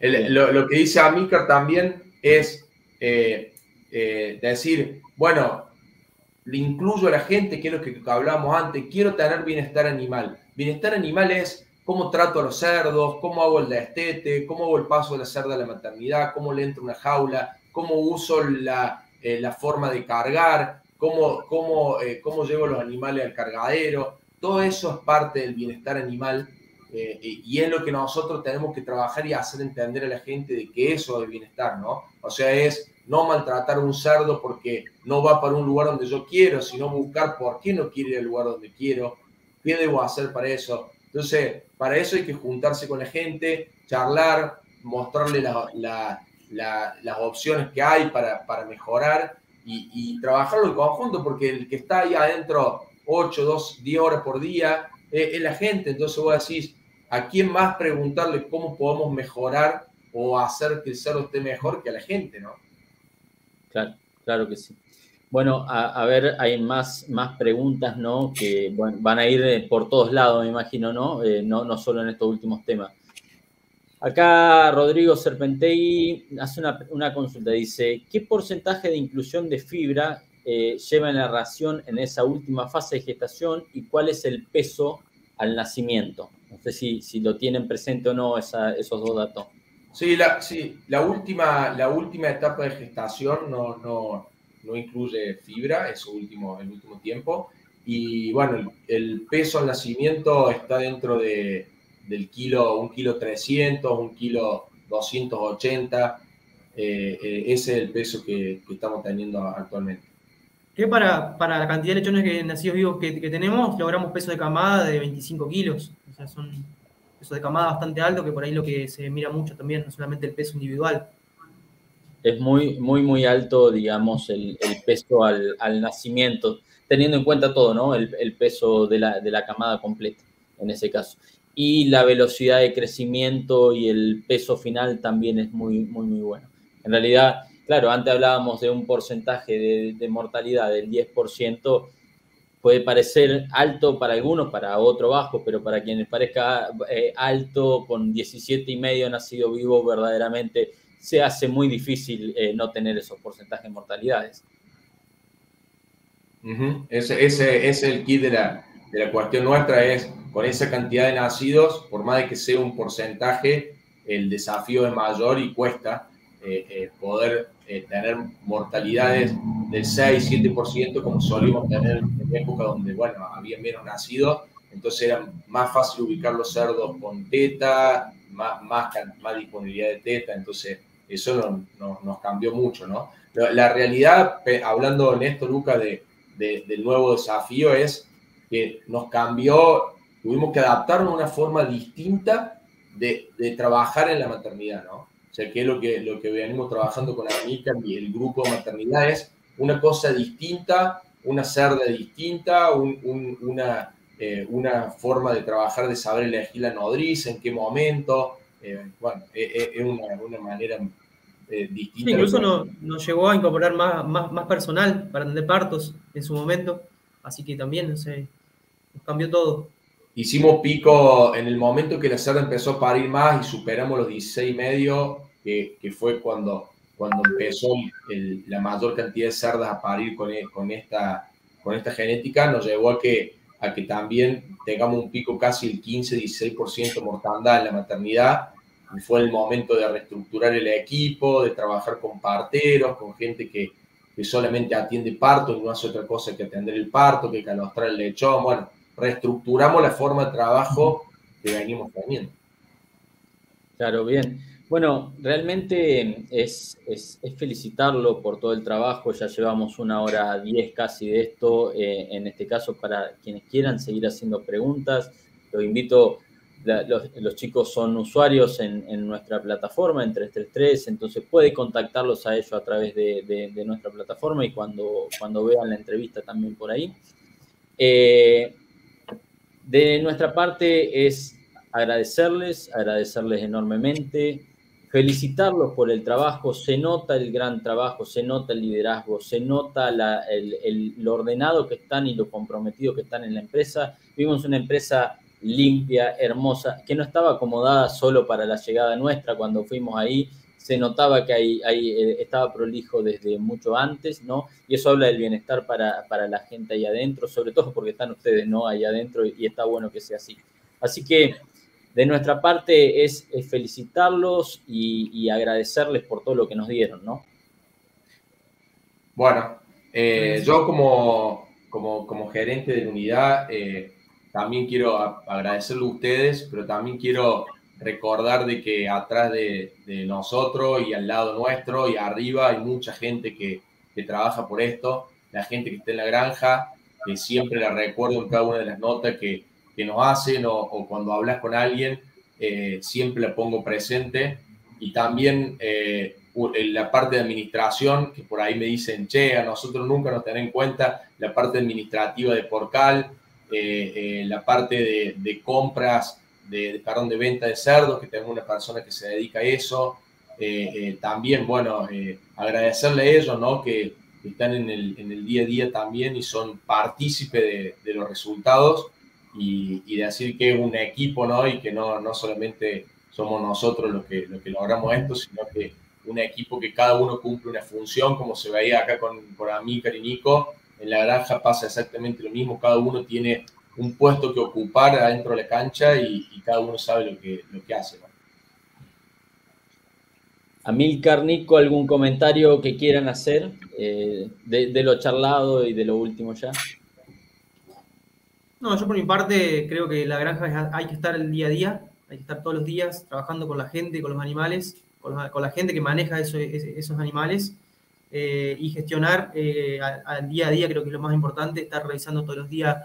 Lo, que dice Amícar también es decir, bueno, le incluyo a la gente, que es lo que hablábamos antes, quiero tener bienestar animal. Bienestar animal es cómo trato a los cerdos, cómo hago el destete, cómo hago el paso de la cerda a la maternidad, cómo le entro una jaula, cómo uso la, eh, la forma de cargar, cómo, cómo, eh, cómo llevo los animales al cargadero. Todo eso es parte del bienestar animal eh, y es lo que nosotros tenemos que trabajar y hacer entender a la gente de que eso es bienestar, ¿no? O sea, es no maltratar a un cerdo porque no va para un lugar donde yo quiero, sino buscar por qué no quiere ir al lugar donde quiero, qué debo hacer para eso. Entonces, para eso hay que juntarse con la gente, charlar, mostrarle las opciones que hay para, mejorar y, trabajarlo en conjunto, porque el que está ahí adentro 8, 2, 10 horas por día es, la gente. Entonces vos decís, ¿a quién más preguntarle cómo podemos mejorar o hacer que el cerdo esté mejor que a la gente, no? Claro, claro que sí. Bueno, a, ver, hay más, más preguntas, ¿no? Que van a ir eh, por todos lados, me imagino, ¿no? Eh, no, no solo en estos últimos temas. Acá Rodrigo Serpentei hace una, consulta, dice, ¿qué porcentaje de inclusión de fibra eh, lleva en la ración en esa última fase de gestación y cuál es el peso al nacimiento? No sé si, si lo tienen presente o no esos dos datos. Sí, la, sí, la, última, la última etapa de gestación no, no, no incluye fibra, es último, el último tiempo. Y bueno, el, peso al nacimiento está dentro de, del kilo, un kilo 300, un kilo 280. Eh, eh, ese es el peso que, que, estamos teniendo actualmente. Que para, para la cantidad de lechones que, nacidos vivos que, tenemos, logramos peso de camada de 25 kilos. O sea, son peso de camada bastante alto, que por ahí lo que se mira mucho también, no solamente el peso individual. Es muy, muy, muy alto, digamos, el, peso al, nacimiento, teniendo en cuenta todo, ¿no? El, peso de la, de la camada completa, en ese caso. Y la velocidad de crecimiento y el peso final también es muy, muy, muy bueno. En realidad, claro, antes hablábamos de un porcentaje de, mortalidad del 10%, puede parecer alto para algunos, para otro bajo, pero para quienes parezca eh, alto, con 17 y medio nacido vivo, verdaderamente se hace muy difícil eh, no tener esos porcentajes de mortalidades. ese, ese, es el kit de la, de la cuestión nuestra, es con esa cantidad de nacidos, por más de que sea un porcentaje, el desafío es mayor y cuesta eh, poder tener mortalidades del 6-7% como solíamos tener en época donde, bueno, había menos nacidos, entonces era más fácil ubicar los cerdos con teta, más, más, más disponibilidad de teta, entonces eso nos cambió mucho, ¿no? La realidad, hablando en esto, Lucas, de, del nuevo desafío es que nos cambió, tuvimos que adaptarnos a una forma distinta de, de trabajar en la maternidad, ¿no? O sea, que es lo que, lo que venimos trabajando con Amica y el grupo de maternidades, una cosa distinta, una cerda distinta, una, eh, una forma de trabajar, de saber elegir la nodriza, en qué momento. Eh, bueno, eh, es una, manera distinta. incluso nos, llegó a incorporar más, más, personal para atender partos en su momento, así que también no sé, nos cambió todo. Hicimos pico en el momento que la cerda empezó a parir más y superamos los 16 y medio, que, fue cuando cuando empezó la mayor cantidad de cerdas a parir con, con, esta, con esta genética, nos llevó a que, a que también tengamos un pico casi el 15-16% mortandad en la maternidad. Y fue el momento de reestructurar el equipo, de trabajar con parteros, con gente que, que solamente atiende parto y no hace otra cosa que atender el parto, que calostrar el lechón. Bueno, reestructuramos la forma de trabajo que venimos teniendo. Claro, bien. Bueno, realmente es, es, felicitarlo por todo el trabajo. Ya llevamos una hora diez casi de esto. Eh, en este caso, para quienes quieran seguir haciendo preguntas, los invito. los, chicos son usuarios en, nuestra plataforma, en 333, entonces puede contactarlos a ellos a través de, nuestra plataforma y cuando, cuando vean la entrevista también por ahí. Eh, de nuestra parte es agradecerles, agradecerles enormemente, felicitarlos por el trabajo, se nota el gran trabajo, se nota el liderazgo, se nota el, lo ordenado que están y lo comprometido que están en la empresa. Vimos una empresa limpia, hermosa, que no estaba acomodada solo para la llegada nuestra cuando fuimos ahí, se notaba que ahí, eh, estaba prolijo desde mucho antes, ¿no? Y eso habla del bienestar para, para, la gente ahí adentro, sobre todo porque están ustedes, ¿no? Ahí adentro y está bueno que sea así. Así que de nuestra parte es, felicitarlos y, agradecerles por todo lo que nos dieron, ¿no? Bueno, eh, yo como, como, como, gerente de la unidad eh, también quiero agradecerle a ustedes, pero también quiero recordar de que atrás de, nosotros y al lado nuestro y arriba hay mucha gente que, trabaja por esto, la gente que está en la granja, que siempre la recuerdo en cada una de las notas que, nos hacen o, cuando hablas con alguien, eh, siempre la pongo presente. Y también eh, la parte de administración, que por ahí me dicen, che, a nosotros nunca nos tienen en cuenta la parte administrativa de Porcal, eh, la parte de, de compras de, perdón, de venta de cerdos, que tenemos una persona que se dedica a eso. Eh, eh, también, bueno, eh, agradecerle a ellos, ¿no? Que, están en el, en el, día a día también y son partícipe de, de los resultados y, y, decir que es un equipo, ¿no? Y que no, no solamente somos nosotros los que, los que logramos esto, sino que un equipo que cada uno cumple una función, como se veía acá con, con Amícar y Nico. En la granja pasa exactamente lo mismo, cada uno tiene un puesto que ocupar adentro de la cancha y, cada uno sabe lo que, lo que hace. ¿no? Amilcar, Nico, ¿algún comentario que quieran hacer eh, de, lo charlado y de lo último ya? No, yo por mi parte creo que la granja hay que estar el día a día, hay que estar todos los días trabajando con la gente, con los animales, con, la gente que maneja esos animales eh, y gestionar eh, al, día a día creo que es lo más importante, estar revisando todos los días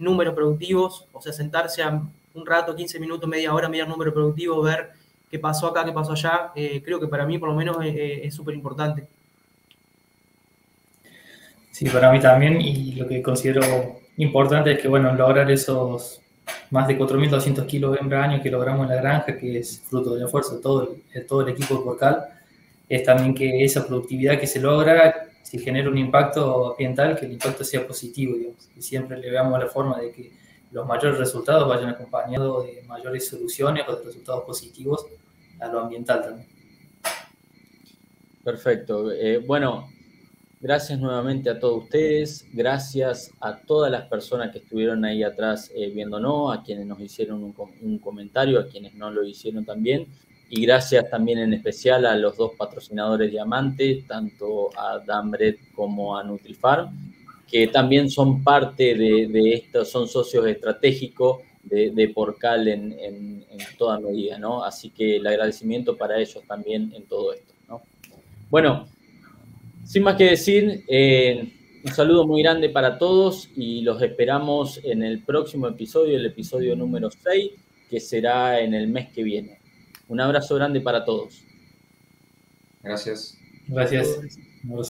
números productivos, o sea, sentarse a un rato, 15 minutos, media hora, mirar número productivo, ver qué pasó acá, qué pasó allá, eh, creo que para mí por lo menos es súper importante. Sí, para mí también, y lo que considero importante es que, bueno, lograr esos más de 4.200 kilos hembra año que logramos en la granja, que es fruto del esfuerzo de todo, de todo el equipo de Porcal, es también que esa productividad que se logra si genera un impacto ambiental, que el impacto sea positivo, digamos. Siempre le veamos la forma de que los mayores resultados vayan acompañados de mayores soluciones o de resultados positivos a lo ambiental también. Perfecto. Eh, bueno, gracias nuevamente a todos ustedes, gracias a todas las personas que estuvieron ahí atrás eh, viéndonos, a quienes nos hicieron un, comentario, a quienes no lo hicieron también y gracias también en especial a los dos patrocinadores diamantes, tanto a Dambred como a Nutrifarm, que también son parte de, esto, son socios estratégicos de, Porcal en, en, toda medida, ¿no? Así que el agradecimiento para ellos también en todo esto, ¿no? Bueno, sin más que decir, eh, un saludo muy grande para todos y los esperamos en el próximo episodio, el episodio número 6, que será en el mes que viene. Un abrazo grande para todos. Gracias. Gracias.